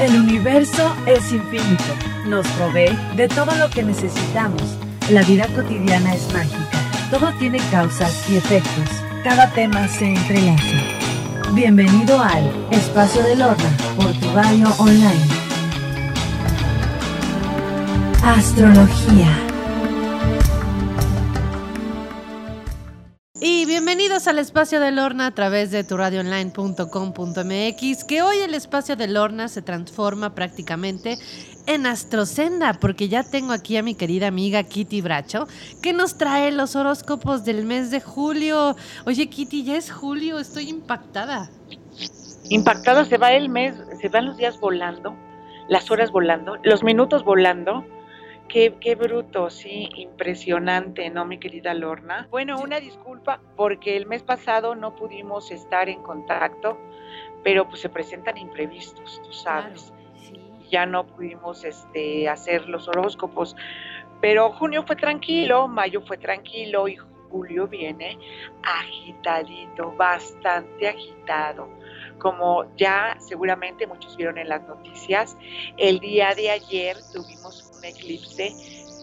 El universo es infinito. Nos provee de todo lo que necesitamos. La vida cotidiana es mágica. Todo tiene causas y efectos. Cada tema se entrelaza. Bienvenido al Espacio del Horno por tu radio online. Astrología. Al espacio de Lorna a través de turadioonline.com.mx, que hoy el espacio de Lorna se transforma prácticamente en Astrocenda, porque ya tengo aquí a mi querida amiga Kitty Bracho, que nos trae los horóscopos del mes de julio. Oye, Kitty, ya es julio, estoy impactada. Impactada, se va el mes, se van los días volando, las horas volando, los minutos volando Qué, qué, bruto, sí, impresionante, ¿no, mi querida Lorna? Bueno, una disculpa porque el mes pasado no pudimos estar en contacto, pero pues se presentan imprevistos, tú sabes. Ya no pudimos este, hacer los horóscopos, pero junio fue tranquilo, mayo fue tranquilo y julio viene agitadito, bastante agitado. Como ya seguramente muchos vieron en las noticias, el día de ayer tuvimos eclipse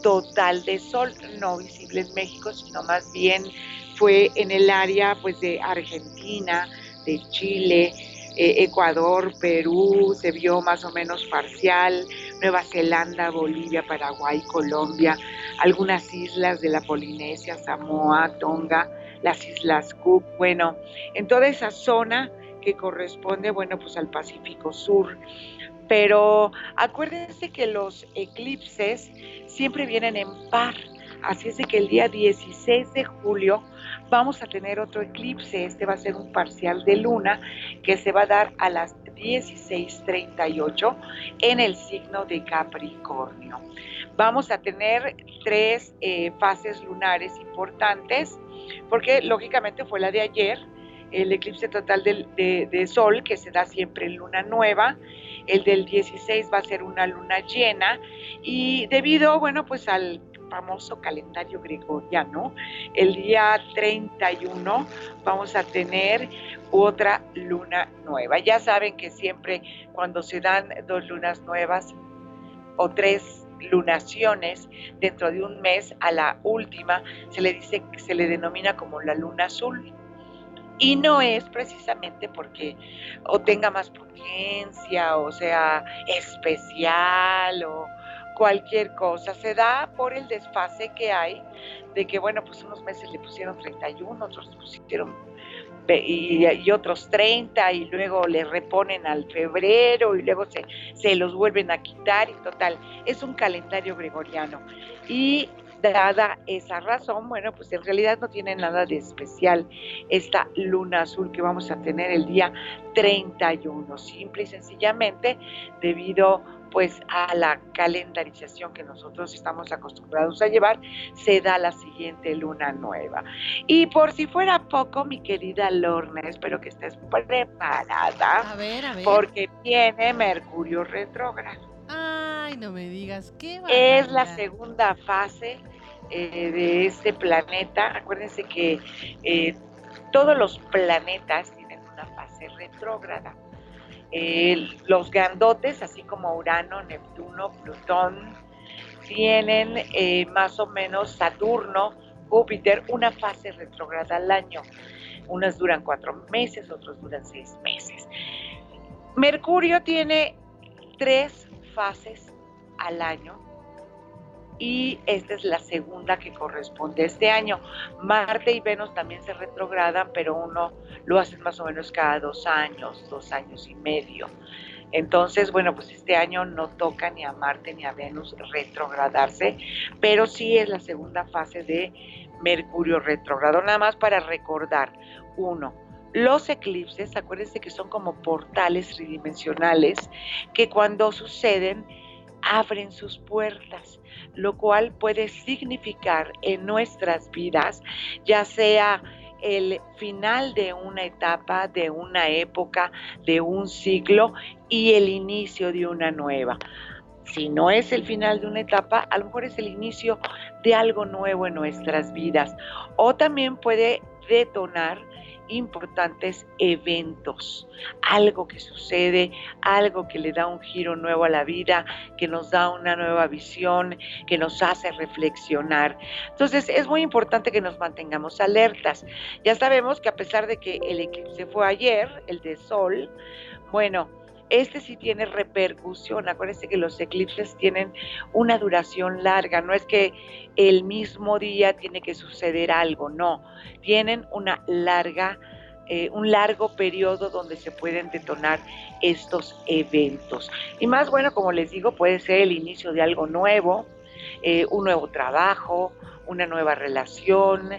total de sol, no visible en México, sino más bien fue en el área pues de Argentina, de Chile, eh, Ecuador, Perú, se vio más o menos parcial, Nueva Zelanda, Bolivia, Paraguay, Colombia, algunas islas de la Polinesia, Samoa, Tonga, las Islas Cook, bueno, en toda esa zona que corresponde, bueno, pues al Pacífico Sur pero acuérdense que los eclipses siempre vienen en par. Así es que el día 16 de julio vamos a tener otro eclipse. Este va a ser un parcial de luna que se va a dar a las 16.38 en el signo de Capricornio. Vamos a tener tres eh, fases lunares importantes porque lógicamente fue la de ayer, el eclipse total de Sol que se da siempre en luna nueva el del 16 va a ser una luna llena y debido, bueno, pues al famoso calendario gregoriano, el día 31 vamos a tener otra luna nueva. Ya saben que siempre cuando se dan dos lunas nuevas o tres lunaciones dentro de un mes a la última se le dice se le denomina como la luna azul y no es precisamente porque o tenga más potencia o sea especial o cualquier cosa. Se da por el desfase que hay de que, bueno, pues unos meses le pusieron 31, otros pusieron y, otros 30 y luego le reponen al febrero y luego se, se los vuelven a quitar y total, es un calendario gregoriano. Y dada esa razón, bueno, pues en realidad no tiene nada de especial esta luna azul que vamos a tener el día 31, simple y sencillamente debido pues a la calendarización que nosotros estamos acostumbrados a llevar, se da la siguiente luna nueva. Y por si fuera poco, mi querida Lorna, espero que estés preparada. A ver, a ver. Porque viene Mercurio retrógrado. Ay, no me digas qué. Es la segunda fase eh, de este planeta. Acuérdense que eh, todos los planetas tienen una fase retrógrada. los grandotes, así como Urano, Neptuno, Plutón, tienen eh, más o menos Saturno, Júpiter, una fase retrógrada al año. Unas duran cuatro meses, otros duran seis meses. Mercurio tiene tres fases al año y esta es la segunda que corresponde este año. Marte y Venus también se retrogradan, pero uno lo hace más o menos cada dos años, dos años y medio. Entonces, bueno, pues este año no toca ni a Marte ni a Venus retrogradarse, pero sí es la segunda fase de Mercurio retrogrado. Nada más para recordar, uno, los eclipses, acuérdense que son como portales tridimensionales que cuando suceden abren sus puertas, lo cual puede significar en nuestras vidas, ya sea el final de una etapa, de una época, de un ciclo y el inicio de una nueva. Si no es el final de una etapa, a lo mejor es el inicio de algo nuevo en nuestras vidas. O también puede detonar importantes eventos, algo que sucede, algo que le da un giro nuevo a la vida, que nos da una nueva visión, que nos hace reflexionar. Entonces es muy importante que nos mantengamos alertas. Ya sabemos que a pesar de que el eclipse fue ayer, el de sol, bueno, este sí tiene repercusión. Acuérdense que los eclipses tienen una duración larga. No es que el mismo día tiene que suceder algo, no. Tienen una larga, eh, un largo periodo donde se pueden detonar estos eventos. Y más bueno, como les digo, puede ser el inicio de algo nuevo, eh, un nuevo trabajo, una nueva relación,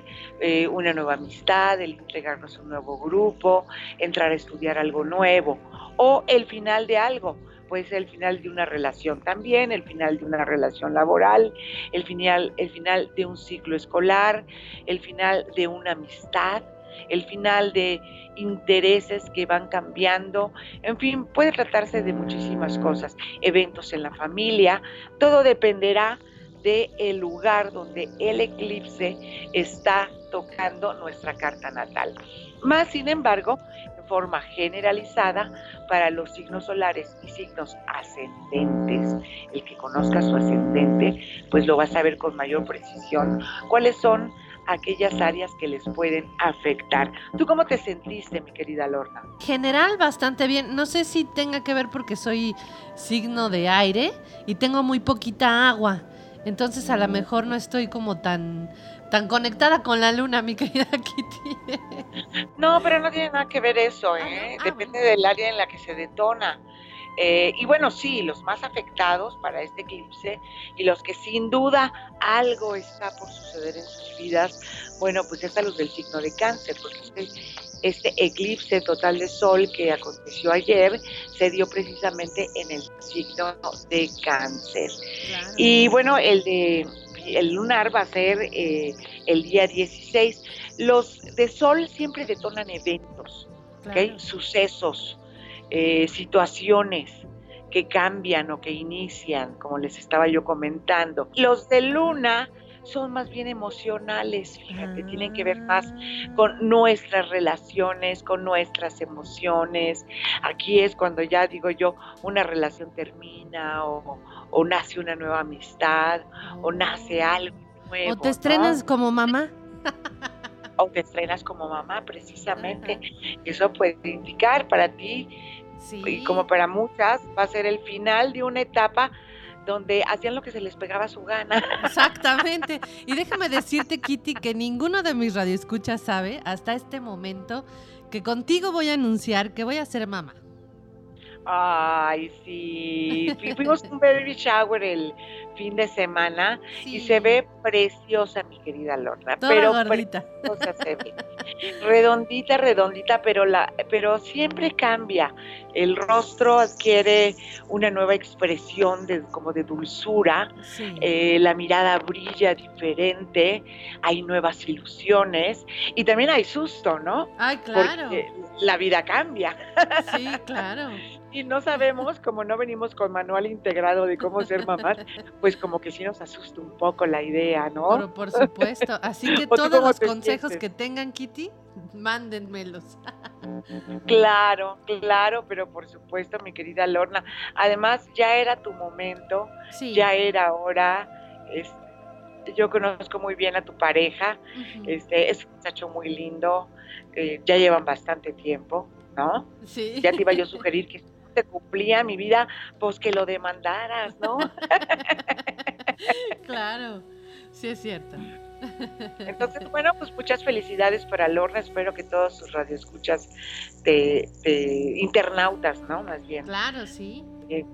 eh, una nueva amistad, el entregarnos a un nuevo grupo, entrar a estudiar algo nuevo o el final de algo. Puede ser el final de una relación también, el final de una relación laboral, el final, el final de un ciclo escolar, el final de una amistad, el final de intereses que van cambiando, en fin, puede tratarse de muchísimas cosas, eventos en la familia, todo dependerá del el lugar donde el eclipse está tocando nuestra carta natal. Más sin embargo, forma generalizada para los signos solares y signos ascendentes, el que conozca su ascendente, pues lo va a saber con mayor precisión cuáles son aquellas áreas que les pueden afectar. ¿Tú cómo te sentiste, mi querida Lorna? General, bastante bien. No sé si tenga que ver porque soy signo de aire y tengo muy poquita agua. Entonces a lo mejor no estoy como tan, tan conectada con la luna, mi querida Kitty. No, pero no tiene nada que ver eso, ah, ¿eh? Ah, Depende del área en la que se detona. Eh, y bueno, sí, los más afectados para este eclipse y los que sin duda algo está por suceder en sus vidas, bueno, pues es a los del signo de cáncer, porque este este eclipse total de sol que aconteció ayer se dio precisamente en el signo de cáncer. Y bueno, el de el lunar va a ser eh, el día 16. Los de sol siempre detonan eventos, sucesos, eh, situaciones que cambian o que inician, como les estaba yo comentando. Los de luna son más bien emocionales, fíjate, tienen que ver más ah. con nuestras relaciones, con nuestras emociones. Aquí es cuando ya digo yo, una relación termina o, nace una nueva amistad o nace oh. algo nuevo. O te estrenas como mamá. o te estrenas como mamá, precisamente. Eso puede indicar para ti, y como para muchas, va a ser el final de una etapa donde hacían lo que se les pegaba su gana. Exactamente. Y déjame decirte, Kitty, que ninguno de mis radioescuchas sabe hasta este momento que contigo voy a anunciar que voy a ser mamá. Ay, sí. Fuimos un baby shower el fin de semana y se ve preciosa, mi querida Lorna. pero gordita. se ve. redondita, redondita, pero la, pero siempre cambia. El rostro adquiere una nueva expresión de, como de dulzura, eh, la mirada brilla diferente, hay nuevas ilusiones y también hay susto, ¿no? Ay, claro. Porque la vida cambia. Sí, claro. y no sabemos, como no venimos con manual integrado de cómo ser mamás, pues como que sí nos asusta un poco la idea, ¿no? Pero por supuesto. Así que todos los consejos que tengan, Kitty, mándenmelos. Claro, claro, pero por supuesto, mi querida Lorna. Además, ya era tu momento, ya era hora. Yo conozco muy bien a tu pareja, este, es un muchacho muy lindo, eh, ya llevan bastante tiempo, ¿no? Sí. Ya te iba yo a sugerir que te cumplía mi vida, pues que lo demandaras, ¿no? claro, sí es cierto. Entonces, bueno, pues muchas felicidades para Lorna. Espero que todos sus radioescuchas de, internautas, ¿no? Más bien. Claro, sí. Eh,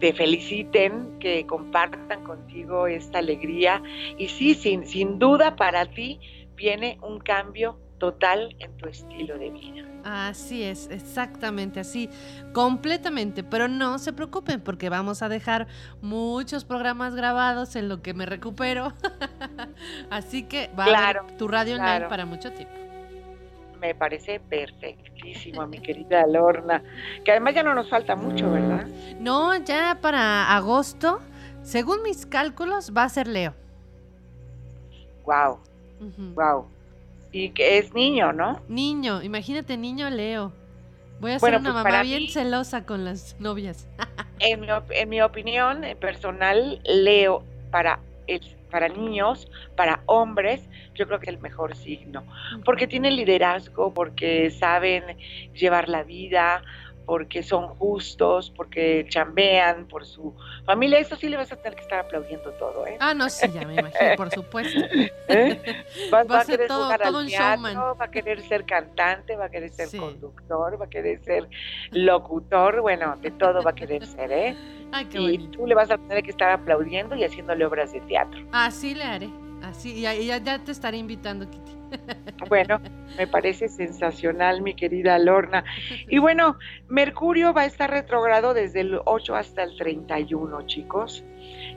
te feliciten, que compartan contigo esta alegría. Y sí, sin, sin duda para ti viene un cambio total en tu estilo de vida. Así es, exactamente así, completamente, pero no se preocupen porque vamos a dejar muchos programas grabados en lo que me recupero, así que va a haber tu radio online para mucho tiempo. Me parece perfectísimo, mi querida Lorna, que además ya no nos falta mucho, ¿verdad? No, ya para agosto, según mis cálculos, va a ser Leo. Wow, wow Y que es niño, ¿no? Niño, imagínate, niño Leo. Voy a ser Bueno, una pues, mamá bien mí- celosa con las novias. En mi, en mi opinión eh, personal, Leo para, el- para niños, para hombres, yo creo que es el mejor signo. Porque tienen liderazgo, porque saben llevar la vida, porque son justos, porque chambean por su familia. Eso sí le vas a tener que estar aplaudiendo todo, ¿eh? Ah, no, sí, ya me imagino, por supuesto. ¿Eh? Va, Va a a ser querer todo- jugar todo al un teatro, showman. va a querer ser cantante, va a querer ser Sí. conductor, va a querer ser locutor, bueno, de todo va a querer ser, ¿eh? Ay, qué Y bonito. tú le vas a tener que estar aplaudiendo y haciéndole obras de teatro. Así le haré. Así, y ya, ya te estaré invitando, Kitty. Bueno, me parece sensacional, mi querida Lorna. Y bueno, Mercurio va a estar retrogrado desde el 8 hasta el 31, chicos.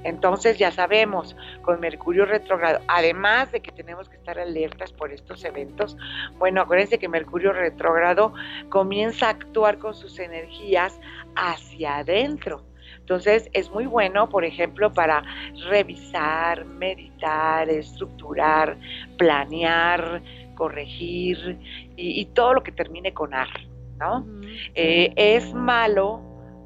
Entonces ya sabemos, con Mercurio retrogrado, además de que tenemos que estar alertas por estos eventos, bueno, acuérdense que Mercurio retrogrado comienza a actuar con sus energías hacia adentro. Entonces es muy bueno, por ejemplo, para revisar, meditar, estructurar, planear, corregir y, y todo lo que termine con ar, ¿no? Eh, es malo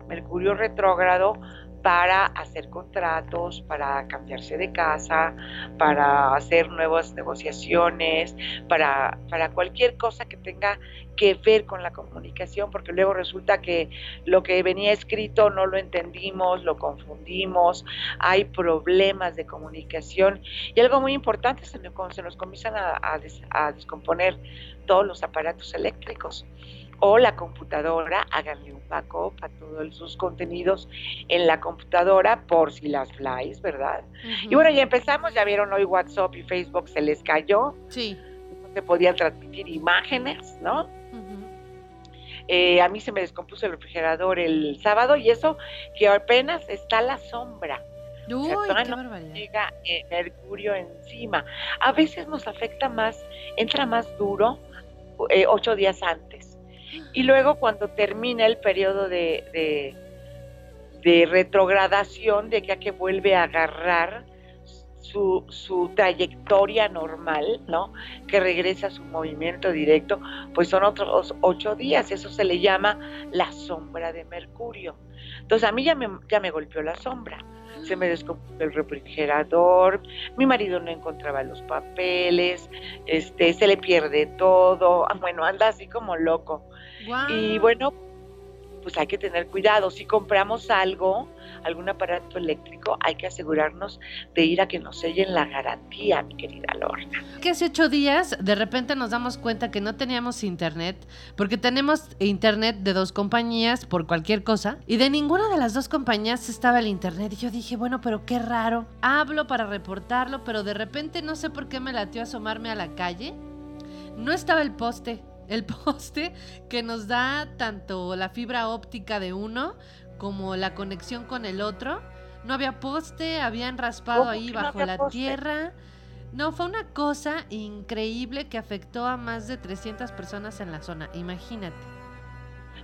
Mercurio retrógrado para hacer contratos, para cambiarse de casa, para hacer nuevas negociaciones, para, para cualquier cosa que tenga que ver con la comunicación, porque luego resulta que lo que venía escrito no lo entendimos, lo confundimos, hay problemas de comunicación. Y algo muy importante se nos comienzan a, a a descomponer todos los aparatos eléctricos o la computadora, háganle un backup a todos sus contenidos en la computadora por si las flies, ¿verdad? Y bueno, ya empezamos, ya vieron hoy WhatsApp y Facebook se les cayó, Sí. no se podían transmitir imágenes, ¿no? Eh, a mí se me descompuso el refrigerador el sábado y eso que apenas está la sombra, Uy, todavía qué no barbaridad. llega eh, Mercurio encima. A veces nos afecta más, entra más duro eh, ocho días antes. Y luego cuando termina el periodo de, de, de retrogradación, de que a que vuelve a agarrar su, su trayectoria normal, ¿no? Que regresa a su movimiento directo, pues son otros ocho días. Eso se le llama la sombra de Mercurio. Entonces a mí ya me, ya me golpeó la sombra se me descompuso el refrigerador, mi marido no encontraba los papeles, este, se le pierde todo, ah, bueno, anda así como loco. Y bueno, pues hay que tener cuidado, si compramos algo, algún aparato eléctrico, hay que asegurarnos de ir a que nos sellen la garantía, mi querida Lorna. que hace ocho días de repente nos damos cuenta que no teníamos internet, porque tenemos internet de dos compañías por cualquier cosa, y de ninguna de las dos compañías estaba el internet. Y yo dije, bueno, pero qué raro. Hablo para reportarlo, pero de repente no sé por qué me latió asomarme a la calle. No estaba el poste. El poste que nos da tanto la fibra óptica de uno como la conexión con el otro. No había poste, habían raspado ¿Cómo ahí no bajo la poste? tierra. No, fue una cosa increíble que afectó a más de 300 personas en la zona. Imagínate.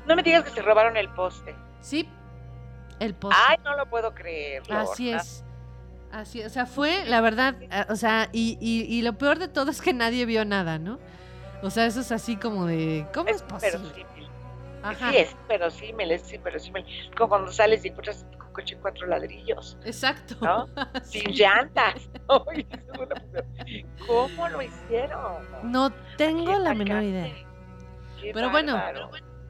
No me digas que se robaron el poste. Sí, el poste. Ay, no lo puedo creer. Así Lorna. es. Así, o sea, fue la verdad, ah, o sea, y, y- y lo peor de todo es que nadie vio nada, ¿no? O sea, eso es así como de, ¿cómo es, Es posible? verosímil. Ajá, Sí, es verosímil, es inverosímil. Como cuando sales y encuentras tu coche en cuatro ladrillos, exacto. ¿no? Sí. sin llantas. ¿Cómo lo hicieron? No tengo la menor idea. Qué Pero bueno.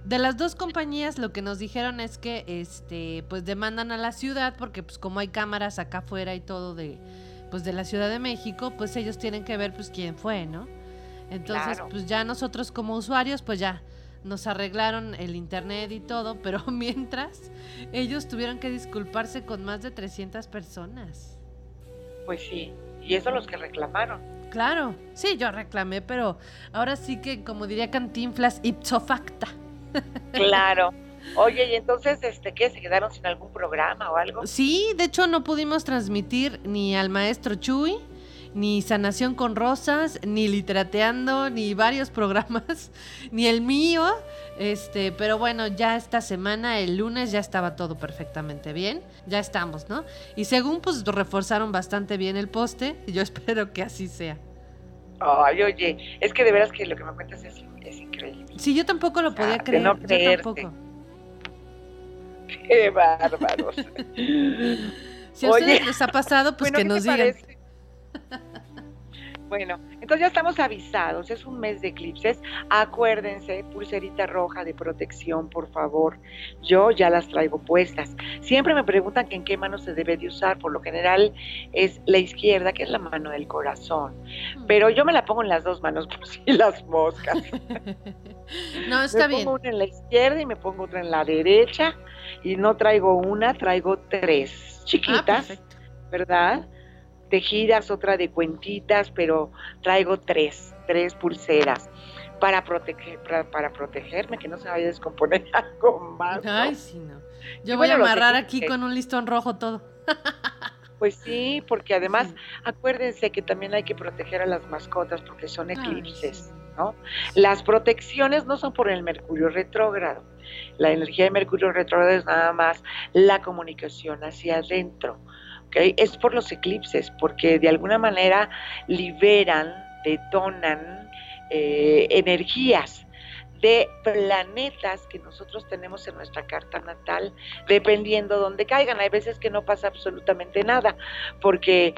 De las dos compañías lo que nos dijeron es que este pues demandan a la ciudad porque pues como hay cámaras acá afuera y todo de pues de la Ciudad de México, pues ellos tienen que ver pues quién fue, ¿no? Entonces, Claro. pues ya nosotros como usuarios pues ya nos arreglaron el internet y todo, pero mientras ellos tuvieron que disculparse con más de 300 personas. Pues sí, y eso los que reclamaron. Claro, sí, yo reclamé, pero ahora sí que como diría Cantinflas, ipso facta. Claro. Oye, y entonces, este, ¿qué? ¿Se quedaron sin algún programa o algo? Sí, de hecho no pudimos transmitir ni al maestro Chuy, ni Sanación con Rosas, ni Literateando, ni varios programas, ni el mío. Este, pero bueno, ya esta semana, el lunes, ya estaba todo perfectamente bien. Ya estamos, ¿no? Y según pues reforzaron bastante bien el poste, yo espero que así sea. Ay, oye, es que de veras que lo que me cuentas es, increíble. Sí, yo tampoco lo podía creer. No yo tampoco. Qué bárbaros. si a ustedes les ha pasado, pues que nos digan. Bueno, entonces ya estamos avisados, es un mes de eclipses. Acuérdense, pulserita roja de protección, por favor. Yo ya las traigo puestas. Siempre me preguntan que en qué mano se debe de usar. Por lo general es la izquierda, que es la mano del corazón. Mm. Pero yo me la pongo en las dos manos por si las moscas. no, está bien. Me pongo una en la izquierda y me pongo otra en la derecha. Y no traigo una, traigo tres chiquitas, ah, ¿verdad? Tejidas, otra de cuentitas, pero traigo tres, tres pulseras para proteger, para, protegerme, que no se vaya a descomponer algo más. Ay, sí, no. Yo voy a amarrar aquí con un listón rojo todo. Pues sí, porque además acuérdense que también hay que proteger a las mascotas porque son eclipses, ¿no? Las protecciones no son por el Mercurio retrógrado. La energía de Mercurio retrógrado es nada más la comunicación hacia adentro es por los eclipses, porque de alguna manera liberan, detonan eh, energías de planetas que nosotros tenemos en nuestra carta natal, dependiendo dónde caigan. Hay veces que no pasa absolutamente nada, porque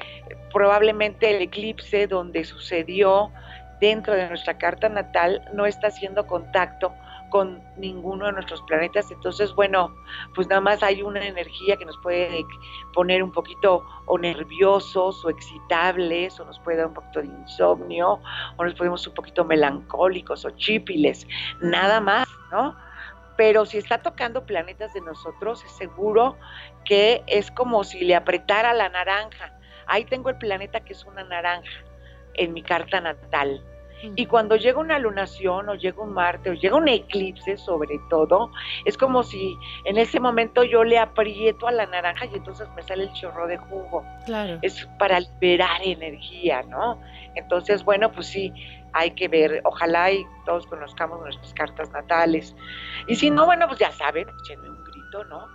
probablemente el eclipse donde sucedió dentro de nuestra carta natal no está haciendo contacto con ninguno de nuestros planetas. Entonces, bueno, pues nada más hay una energía que nos puede poner un poquito o nerviosos o excitables, o nos puede dar un poquito de insomnio, o nos podemos un poquito melancólicos o chípiles, nada más, ¿no? Pero si está tocando planetas de nosotros, es seguro que es como si le apretara la naranja. Ahí tengo el planeta que es una naranja en mi carta natal y cuando llega una lunación o llega un Marte o llega un eclipse sobre todo, es como si en ese momento yo le aprieto a la naranja y entonces me sale el chorro de jugo. Claro. Es para liberar energía, ¿no? Entonces, bueno, pues sí, hay que ver, ojalá y todos conozcamos nuestras cartas natales. Y si no, bueno, pues ya saben, échenme un grito, ¿no?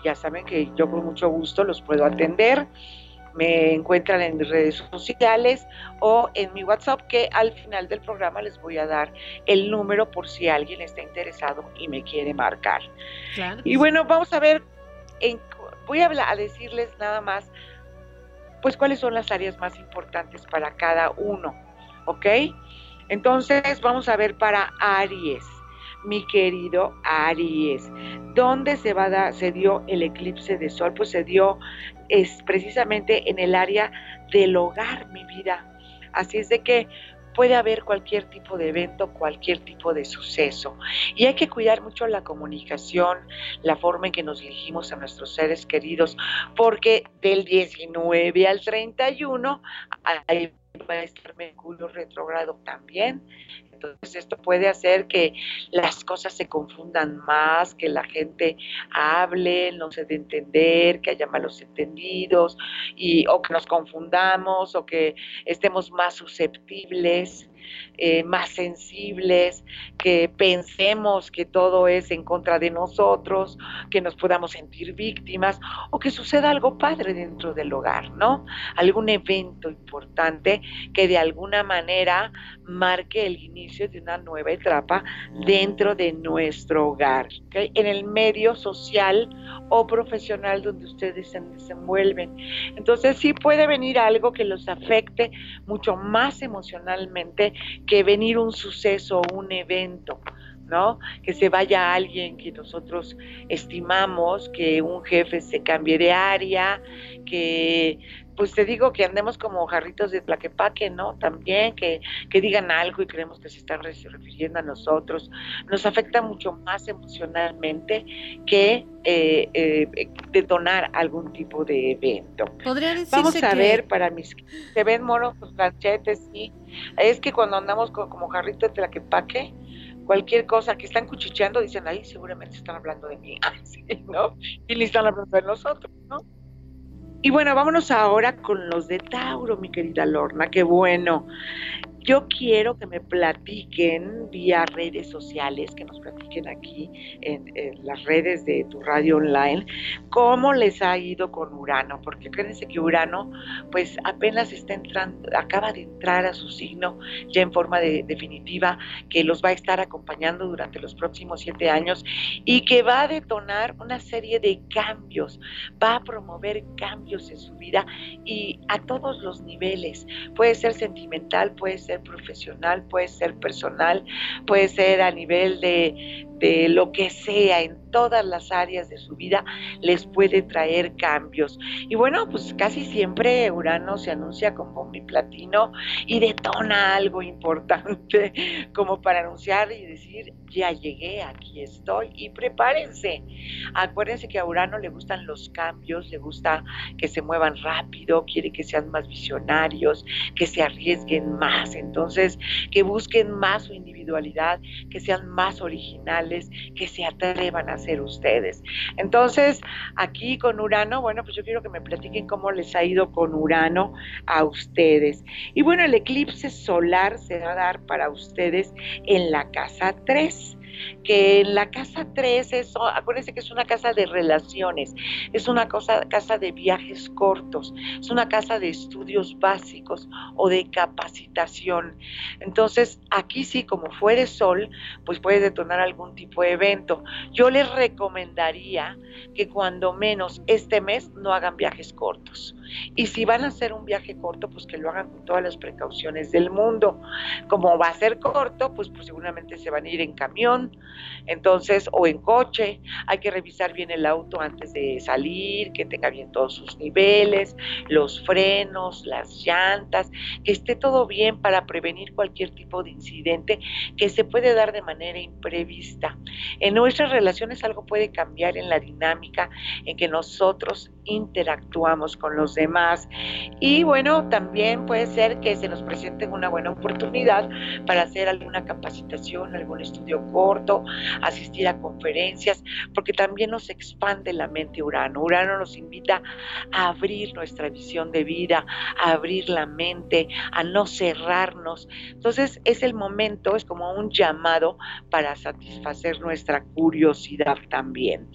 Y ya saben que yo con mucho gusto los puedo atender me encuentran en mis redes sociales o en mi WhatsApp que al final del programa les voy a dar el número por si alguien está interesado y me quiere marcar. Y bueno, vamos a ver, voy a, a decirles nada más, pues cuáles son las áreas más importantes para cada uno, ¿ok? Entonces vamos a ver para Aries mi querido Aries. ¿Dónde se, va a dar, se dio el eclipse de sol? Pues se dio es precisamente en el área del hogar, mi vida. Así es de que puede haber cualquier tipo de evento, cualquier tipo de suceso. Y hay que cuidar mucho la comunicación, la forma en que nos dirigimos a nuestros seres queridos, porque del 19 al 31 hay va a estar Mercurio retrogrado también. Entonces esto puede hacer que las cosas se confundan más, que la gente hable, no se dé entender, que haya malos entendidos, y, o que nos confundamos, o que estemos más susceptibles eh, más sensibles, que pensemos que todo es en contra de nosotros, que nos podamos sentir víctimas o que suceda algo padre dentro del hogar, ¿no? Algún evento importante que de alguna manera marque el inicio de una nueva etapa dentro de nuestro hogar, en el medio social o profesional donde ustedes se desenvuelven. Entonces sí puede venir algo que los afecte mucho más emocionalmente que venir un suceso, un evento. ¿no? Que se vaya alguien que nosotros estimamos, que un jefe se cambie de área, que pues te digo que andemos como jarritos de plaquepaque, ¿no? También que, que digan algo y creemos que se están refiriendo a nosotros. Nos afecta mucho más emocionalmente que eh, eh, detonar algún tipo de evento. Vamos a ver para mis... ¿Se ven monos los planchetes? Sí. Es que cuando andamos como jarritos de plaquepaque, cualquier cosa que están cuchicheando, dicen, ahí seguramente están hablando de mí, ¿no? Y ni están hablando de nosotros, ¿no? Y bueno, vámonos ahora con los de Tauro, mi querida Lorna, qué bueno. Yo quiero que me platiquen vía redes sociales, que nos platiquen aquí en, las redes de tu radio online, cómo les ha ido con Urano, porque créanse que Urano, pues apenas está entrando, acaba de entrar a su signo ya en forma de, definitiva, que los va a estar acompañando durante los próximos siete años y que va a detonar una serie de cambios, va a promover cambios en su vida y a todos los niveles. Puede ser sentimental, puede ser profesional, puede ser personal, puede ser a nivel de, lo que sea, en todas las áreas de su vida, les puede traer cambios. Y bueno, pues casi siempre Urano se anuncia como mi platino y detona algo importante como para anunciar y decir, ya llegué, aquí estoy y prepárense. Acuérdense que a Urano le gustan los cambios, le gusta que se muevan rápido, quiere que sean más visionarios, que se arriesguen más, entonces que busquen más su individualidad, que sean más originales, que se atrevan a ser ustedes. Entonces, aquí con Urano, bueno, pues yo quiero que me platiquen cómo les ha ido con Urano a ustedes. Y bueno, el eclipse solar se va a dar para ustedes en la casa 3 que en la casa 3 es, acuérdense que es una casa de relaciones, es una casa de viajes cortos, es una casa de estudios básicos o de capacitación. Entonces, aquí sí, como fuere sol, pues puede detonar algún tipo de evento. Yo les recomendaría que cuando menos este mes no hagan viajes cortos. Y si van a hacer un viaje corto, pues que lo hagan con todas las precauciones del mundo. Como va a ser corto, pues, pues seguramente se van a ir en camión, entonces, o en coche, hay que revisar bien el auto antes de salir, que tenga bien todos sus niveles, los frenos, las llantas, que esté todo bien para prevenir cualquier tipo de incidente que se puede dar de manera imprevista. En nuestras relaciones algo puede cambiar en la dinámica en que nosotros interactuamos con los demás. Y bueno, también puede ser que se nos presente una buena oportunidad para hacer alguna capacitación, algún estudio corto, asistir a conferencias, porque también nos expande la mente Urano. Urano nos invita a abrir nuestra visión de vida, a abrir la mente, a no cerrarnos. Entonces es el momento, es como un llamado para satisfacer nuestra curiosidad también.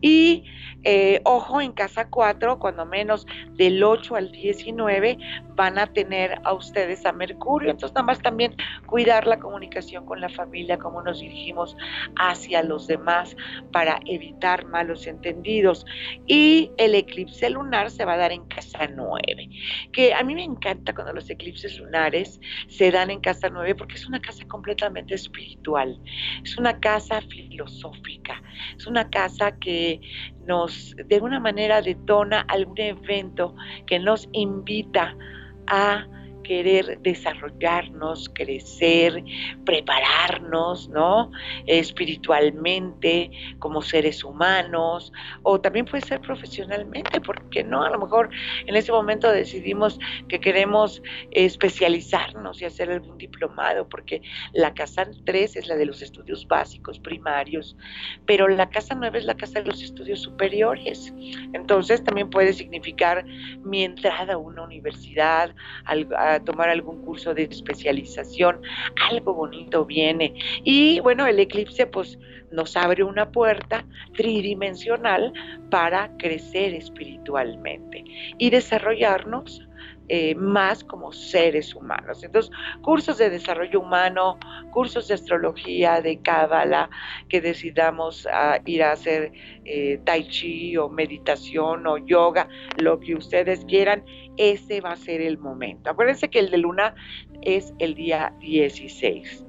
Y eh, ojo, en casa 4, cuando menos del 8 al 19, van a tener a ustedes a Mercurio. Entonces, nada más también cuidar la comunicación con la familia, cómo nos dirigimos hacia los demás para evitar malos entendidos. Y el eclipse lunar se va a dar en casa 9, que a mí me encanta cuando los eclipses lunares se dan en casa 9 porque es una casa completamente espiritual, es una casa filosófica, es una casa que nos de alguna manera detona algún evento que nos invita a querer desarrollarnos, crecer, prepararnos, ¿no? Espiritualmente, como seres humanos, o también puede ser profesionalmente, porque no, a lo mejor en ese momento decidimos que queremos especializarnos y hacer algún diplomado, porque la casa 3 es la de los estudios básicos, primarios, pero la casa 9 es la casa de los estudios superiores. Entonces también puede significar mi entrada a una universidad, a tomar algún curso de especialización, algo bonito viene. Y bueno, el eclipse pues nos abre una puerta tridimensional para crecer espiritualmente y desarrollarnos eh, más como seres humanos. Entonces, cursos de desarrollo humano, cursos de astrología, de cábala, que decidamos ir a hacer eh, tai chi o meditación o yoga, lo que ustedes quieran, ese va a ser el momento. Acuérdense que el de luna es el día 16.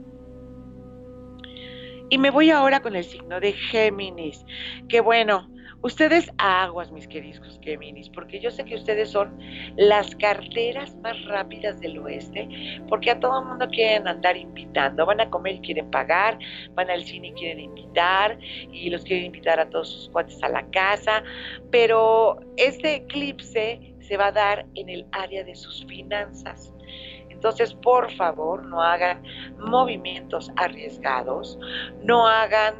Y me voy ahora con el signo de Géminis, que bueno, Ustedes aguas, mis queridos Géminis, porque yo sé que ustedes son las carteras más rápidas del oeste, porque a todo el mundo quieren andar invitando, van a comer y quieren pagar, van al cine y quieren invitar, y los quieren invitar a todos sus cuates a la casa, pero este eclipse se va a dar en el área de sus finanzas. Entonces, por favor, no hagan movimientos arriesgados, no hagan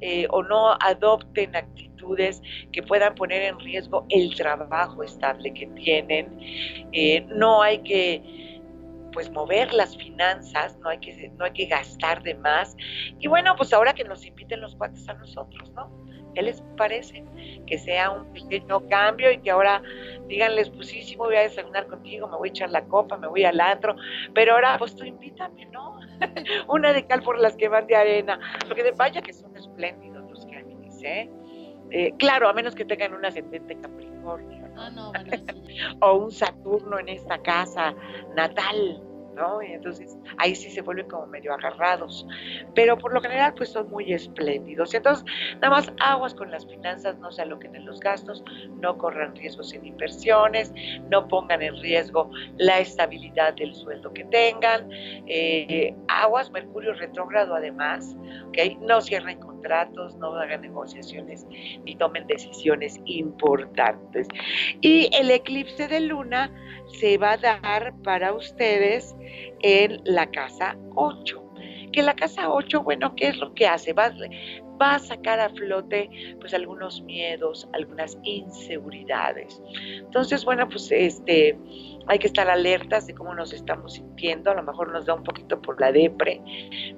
eh, o no adopten actividades que puedan poner en riesgo el trabajo estable que tienen. Eh, no hay que pues mover las finanzas, no hay que, no hay que gastar de más. Y bueno, pues ahora que nos inviten los cuates a nosotros, ¿no? ¿Qué les parece? Que sea un pequeño cambio y que ahora díganles, pues sí, sí, me voy a desayunar contigo, me voy a echar la copa, me voy al antro, pero ahora pues tú invítame, ¿no? Una de cal por las que van de arena. Porque de vaya que son espléndidos los Géminis, ¿eh? ¿eh? claro, a menos que tengan un ascendente Capricornio. Ah, no, o un Saturno en esta casa natal y entonces ahí sí se vuelven como medio agarrados. Pero por lo general, pues son muy espléndidos. Entonces, nada más aguas con las finanzas, no se aloquen en los gastos, no corran riesgos en inversiones, no pongan en riesgo la estabilidad del sueldo que tengan. Eh, aguas, Mercurio retrógrado además. No cierren contratos, no hagan negociaciones ni tomen decisiones importantes. Y el eclipse de luna se va a dar para ustedes en la casa 8. Que la casa 8, bueno, ¿qué es lo que hace? Va, va a sacar a flote pues algunos miedos, algunas inseguridades. Entonces, bueno, pues este hay que estar alertas de cómo nos estamos sintiendo, a lo mejor nos da un poquito por la depre,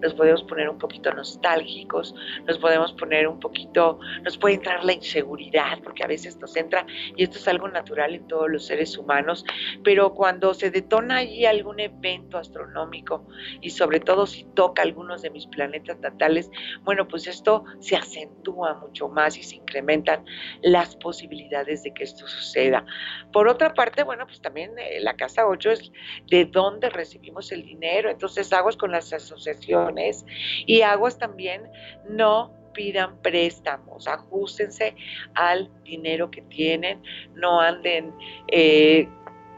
nos podemos poner un poquito nostálgicos, nos podemos poner un poquito, nos puede entrar la inseguridad, porque a veces nos entra, y esto es algo natural en todos los seres humanos, pero cuando se detona allí algún evento astronómico, y sobre todo si toca algunos de mis planetas natales, bueno, pues esto se acentúa mucho más y se incrementan las posibilidades de que esto suceda. Por otra parte, bueno, pues también eh, la casa 8 es de dónde recibimos el dinero, entonces aguas con las asociaciones y aguas también no pidan préstamos, ajustense al dinero que tienen, no anden eh,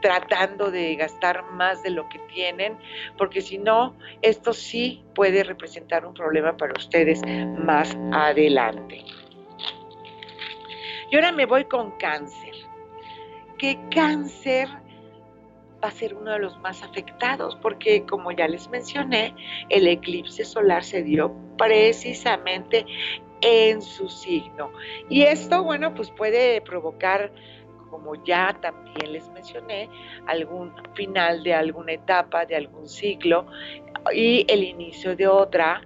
tratando de gastar más de lo que tienen, porque si no, esto sí puede representar un problema para ustedes más adelante. Y ahora me voy con cáncer. Que cáncer va a ser uno de los más afectados, porque como ya les mencioné, el eclipse solar se dio precisamente en su signo. Y esto, bueno, pues puede provocar como ya también les mencioné, algún final de alguna etapa, de algún ciclo y el inicio de otra,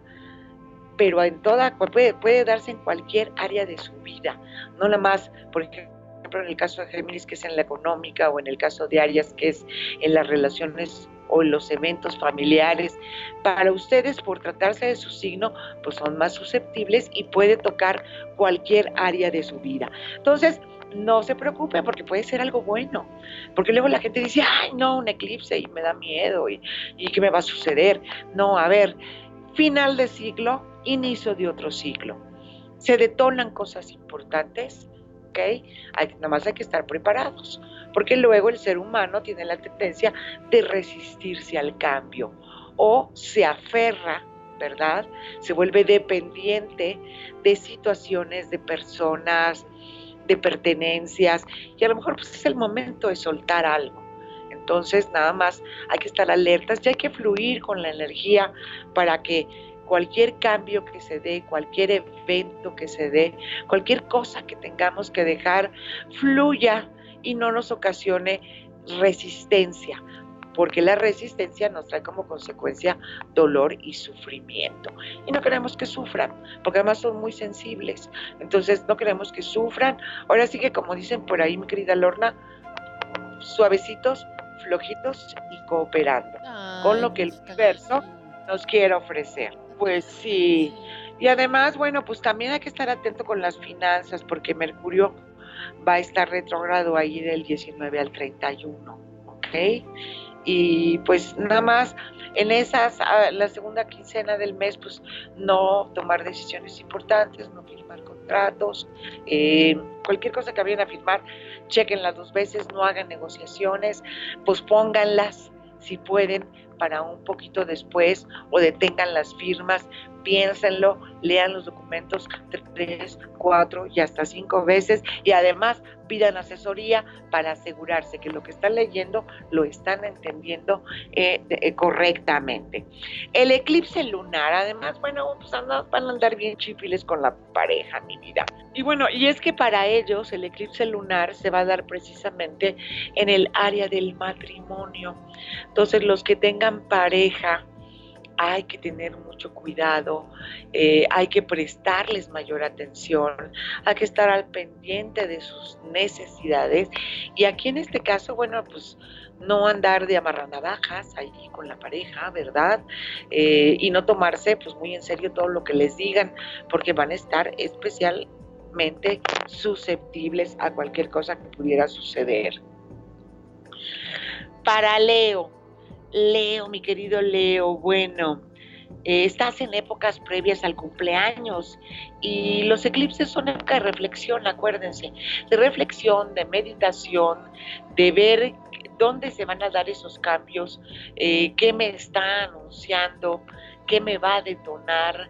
pero en toda, puede, puede darse en cualquier área de su vida, no nada más, por ejemplo, en el caso de Géminis, que es en la económica, o en el caso de Arias, que es en las relaciones o en los eventos familiares. Para ustedes, por tratarse de su signo, pues son más susceptibles y puede tocar cualquier área de su vida. Entonces, no se preocupen porque puede ser algo bueno. Porque luego la gente dice, ay, no, un eclipse y me da miedo y, y qué me va a suceder. No, a ver, final de ciclo, inicio de otro ciclo. Se detonan cosas importantes, ¿ok? Hay, hay que estar preparados. Porque luego el ser humano tiene la tendencia de resistirse al cambio o se aferra ¿verdad? Se vuelve dependiente de situaciones, de personas, de pertenencias y a lo mejor pues, es el momento de soltar algo. Entonces nada más hay que estar alertas y hay que fluir con la energía para que cualquier cambio que se dé, cualquier evento que se dé, cualquier cosa que tengamos que dejar, fluya y no nos ocasione resistencia, porque la resistencia nos trae como consecuencia dolor y sufrimiento. Y no queremos que sufran, porque además son muy sensibles. Entonces no queremos que sufran. Ahora sí que como dicen por ahí, mi querida Lorna, suavecitos, flojitos y cooperando con lo que el universo nos quiere ofrecer. Pues sí. Y además, bueno, pues también hay que estar atento con las finanzas, porque Mercurio va a estar retrogrado ahí del 19 al 31, ¿ok? y pues nada más en esas, la segunda quincena del mes, pues no tomar decisiones importantes, no firmar contratos, eh, cualquier cosa que vayan a firmar, chequenlas dos veces, no hagan negociaciones, pospónganlas si pueden para un poquito después o detengan las firmas piénsenlo, lean los documentos tres, cuatro y hasta cinco veces y además pidan asesoría para asegurarse que lo que están leyendo lo están entendiendo eh, eh, correctamente. El eclipse lunar, además, bueno, pues van a andar bien chipiles con la pareja, mi vida. Y bueno, y es que para ellos el eclipse lunar se va a dar precisamente en el área del matrimonio. Entonces, los que tengan pareja, hay que tener mucho cuidado, eh, hay que prestarles mayor atención, hay que estar al pendiente de sus necesidades y aquí en este caso, bueno, pues no andar de amarranavajas ahí con la pareja, ¿verdad? Eh, y no tomarse pues muy en serio todo lo que les digan, porque van a estar especialmente susceptibles a cualquier cosa que pudiera suceder. Para Leo, Leo, mi querido Leo, bueno, eh, estás en épocas previas al cumpleaños y los eclipses son época de reflexión, acuérdense, de reflexión, de meditación, de ver dónde se van a dar esos cambios, eh, qué me está anunciando, qué me va a detonar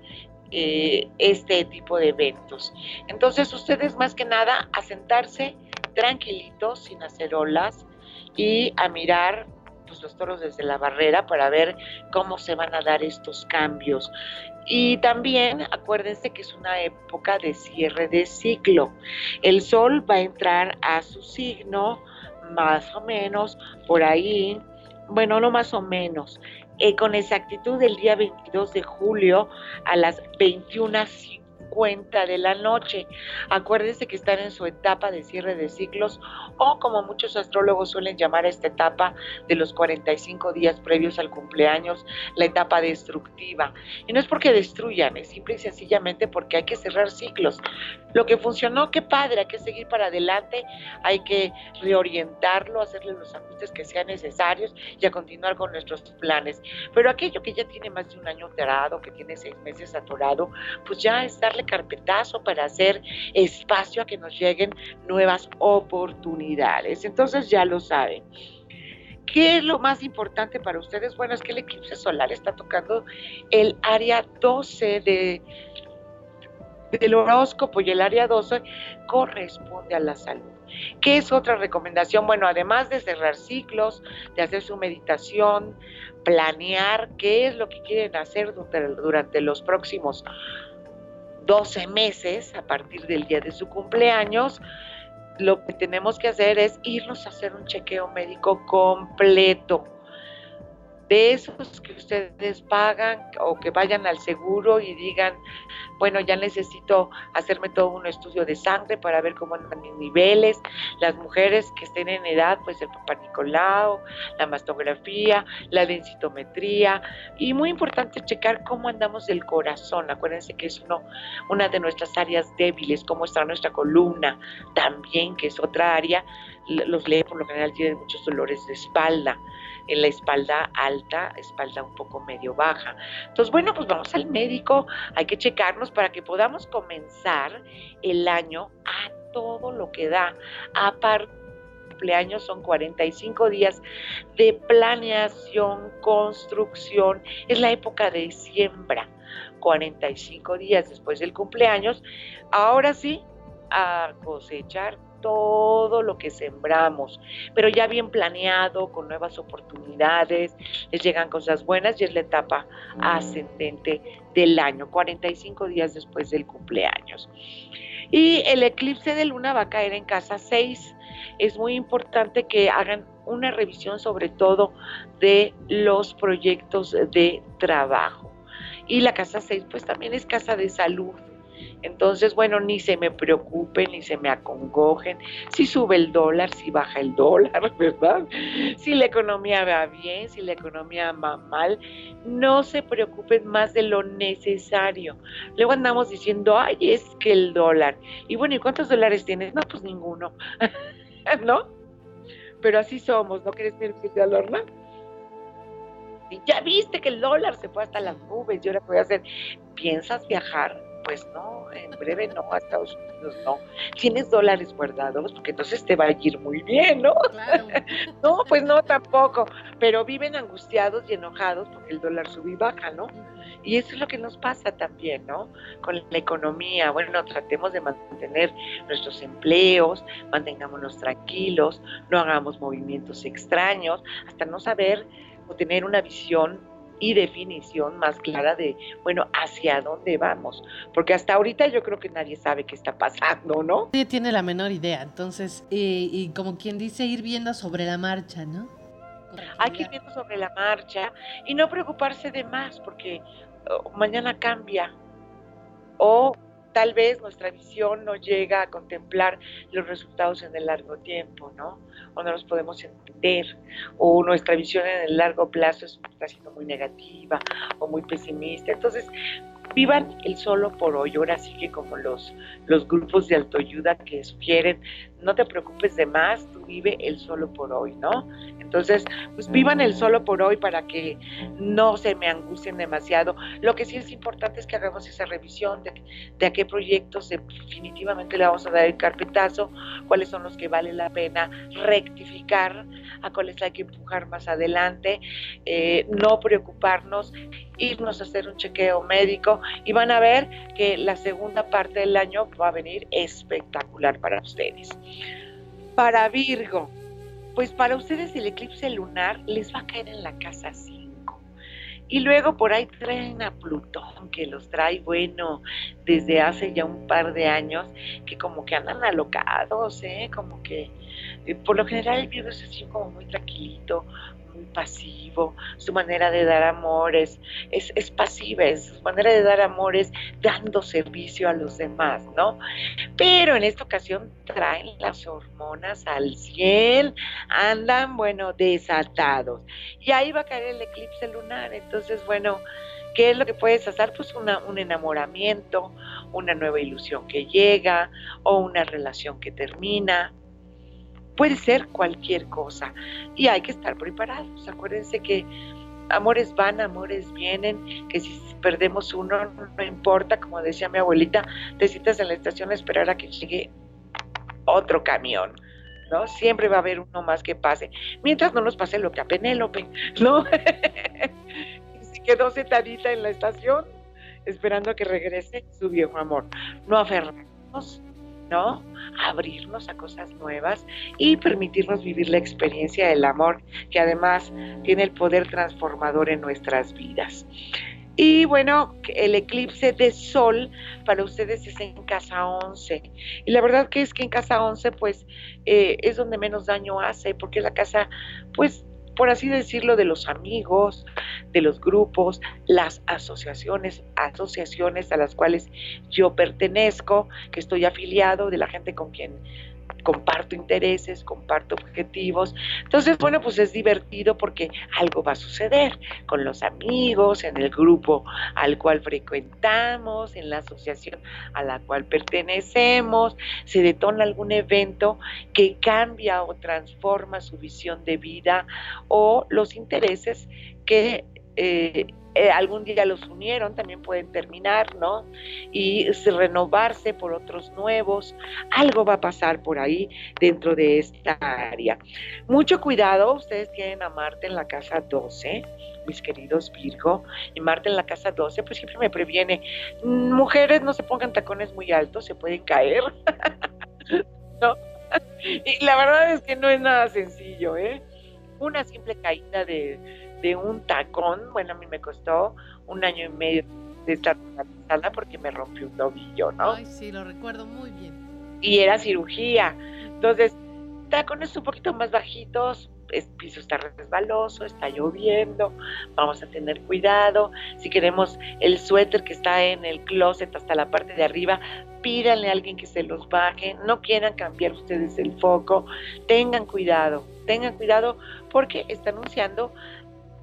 eh, este tipo de eventos. Entonces ustedes más que nada a sentarse tranquilitos, sin hacer olas y a mirar los toros desde la barrera para ver cómo se van a dar estos cambios. Y también acuérdense que es una época de cierre de ciclo. El sol va a entrar a su signo más o menos por ahí, bueno, no más o menos, eh, con exactitud el día 22 de julio a las 21.50 cuenta de la noche. Acuérdense que están en su etapa de cierre de ciclos o como muchos astrólogos suelen llamar a esta etapa de los 45 días previos al cumpleaños, la etapa destructiva. Y no es porque destruyan, es simple y sencillamente porque hay que cerrar ciclos. Lo que funcionó, qué padre, hay que seguir para adelante, hay que reorientarlo, hacerle los ajustes que sean necesarios y a continuar con nuestros planes. Pero aquello que ya tiene más de un año atorado, que tiene seis meses atorado, pues ya es carpetazo para hacer espacio a que nos lleguen nuevas oportunidades. Entonces ya lo saben. ¿Qué es lo más importante para ustedes? Bueno, es que el eclipse solar está tocando el área 12 de, del horóscopo y el área 12 corresponde a la salud. ¿Qué es otra recomendación? Bueno, además de cerrar ciclos, de hacer su meditación, planear qué es lo que quieren hacer durante los próximos 12 meses a partir del día de su cumpleaños, lo que tenemos que hacer es irnos a hacer un chequeo médico completo de esos que ustedes pagan o que vayan al seguro y digan, bueno, ya necesito hacerme todo un estudio de sangre para ver cómo andan mis niveles. Las mujeres que estén en edad, pues el papá Nicolau, la mastografía, la densitometría y muy importante checar cómo andamos del corazón. Acuérdense que es uno, una de nuestras áreas débiles, cómo está nuestra columna también, que es otra área. Los lee por lo general tienen muchos dolores de espalda en la espalda alta, espalda un poco medio baja. Entonces, bueno, pues vamos al médico, hay que checarnos para que podamos comenzar el año a todo lo que da. Aparte cumpleaños son 45 días de planeación, construcción, es la época de siembra. 45 días después del cumpleaños, ahora sí, a cosechar todo lo que sembramos, pero ya bien planeado, con nuevas oportunidades, les llegan cosas buenas y es la etapa ascendente del año, 45 días después del cumpleaños. Y el eclipse de luna va a caer en casa 6. Es muy importante que hagan una revisión sobre todo de los proyectos de trabajo. Y la casa 6 pues también es casa de salud, entonces, bueno, ni se me preocupen, ni se me acongojen. Si sube el dólar, si baja el dólar, ¿verdad? Si la economía va bien, si la economía va mal, no se preocupen más de lo necesario. Luego andamos diciendo, ay, es que el dólar. Y bueno, ¿y cuántos dólares tienes? No, pues ninguno. ¿No? Pero así somos, ¿no quieres ver que Lorna? Y ya viste que el dólar se fue hasta las nubes y ahora voy a hacer. ¿Piensas viajar? Pues no, en breve no, a Estados Unidos no. Tienes dólares guardados, porque entonces te va a ir muy bien, ¿no? no, pues no tampoco, pero viven angustiados y enojados porque el dólar sube y baja, ¿no? Y eso es lo que nos pasa también, ¿no? Con la economía. Bueno, tratemos de mantener nuestros empleos, mantengámonos tranquilos, no hagamos movimientos extraños, hasta no saber o tener una visión y definición más clara de, bueno, hacia dónde vamos. Porque hasta ahorita yo creo que nadie sabe qué está pasando, ¿no? Nadie tiene la menor idea. Entonces, y como quien dice, ir viendo sobre la marcha, ¿no? Hay que ir viendo sobre la marcha y no preocuparse de más, porque mañana cambia o tal vez nuestra visión no llega a contemplar los resultados en el largo tiempo, ¿no? O no los podemos entender, o nuestra visión en el largo plazo está siendo muy negativa o muy pesimista. Entonces, vivan el solo por hoy. Ahora sí que como los, grupos de autoayuda que sugieren, no te preocupes de más, tú vive el solo por hoy, ¿no? Entonces, pues vivan el solo por hoy para que no se me angustien demasiado. Lo que sí es importante es que hagamos esa revisión de, de a qué proyectos definitivamente le vamos a dar el carpetazo, cuáles son los que vale la pena rectificar, a cuáles hay que empujar más adelante, eh, no preocuparnos, irnos a hacer un chequeo médico y van a ver que la segunda parte del año va a venir espectacular para ustedes. Para Virgo, pues para ustedes el eclipse lunar les va a caer en la casa 5. Y luego por ahí traen a Plutón, que los trae, bueno, desde hace ya un par de años, que como que andan alocados, ¿eh? Como que, eh, por lo general el Virgo es así como muy tranquilito, pasivo, su manera de dar amor es, es, pasiva, es, su manera de dar amor es dando servicio a los demás, ¿no? Pero en esta ocasión traen las hormonas al 100, andan, bueno, desatados. Y ahí va a caer el eclipse lunar, entonces, bueno, ¿Qué es lo que puedes hacer? Pues un enamoramiento, una nueva ilusión que llega o una relación que termina puede ser cualquier cosa y hay que estar preparados. Acuérdense que amores van, amores vienen, que si perdemos uno no importa, como decía mi abuelita, te citas en la estación a esperar a que llegue otro camión. ¿no? Siempre va a haber uno más que pase, mientras no nos pase lo que a Penélope, ¿no? quedó sentadita en la estación esperando a que regrese su viejo amor. No aferrarnos ¿no? Abrirnos a cosas nuevas y permitirnos vivir la experiencia del amor, que además tiene el poder transformador en nuestras vidas. Y bueno, el eclipse de sol para ustedes es en casa 11. Y la verdad que es que en casa 11 pues eh, es donde menos daño hace, porque la casa pues por así decirlo, de los amigos, de los grupos, las asociaciones, asociaciones a las cuales yo pertenezco, que estoy afiliado, de la gente con quien comparto intereses, comparto objetivos. Entonces, bueno, pues es divertido porque algo va a suceder con los amigos, en el grupo al cual frecuentamos, en la asociación a la cual pertenecemos, se detona algún evento que cambia o transforma su visión de vida o los intereses que eh, eh, algún día los unieron, también pueden terminar, ¿no? Y renovarse por otros nuevos. Algo va a pasar por ahí dentro de esta área. Mucho cuidado, ustedes tienen a Marte en la casa 12, mis queridos Virgo, y Marte en la casa 12, pues siempre me previene, mujeres no se pongan tacones muy altos, se pueden caer. ¿No? Y la verdad es que no es nada sencillo, ¿eh? Una simple caída de de un tacón, bueno, a mí me costó un año y medio de estar sala porque me rompió un tobillo, ¿no? Ay, sí, lo recuerdo muy bien. Y era cirugía. Entonces, tacones un poquito más bajitos, el piso está resbaloso, está lloviendo, vamos a tener cuidado. Si queremos el suéter que está en el closet hasta la parte de arriba, pídanle a alguien que se los baje, no quieran cambiar ustedes el foco, tengan cuidado, tengan cuidado porque está anunciando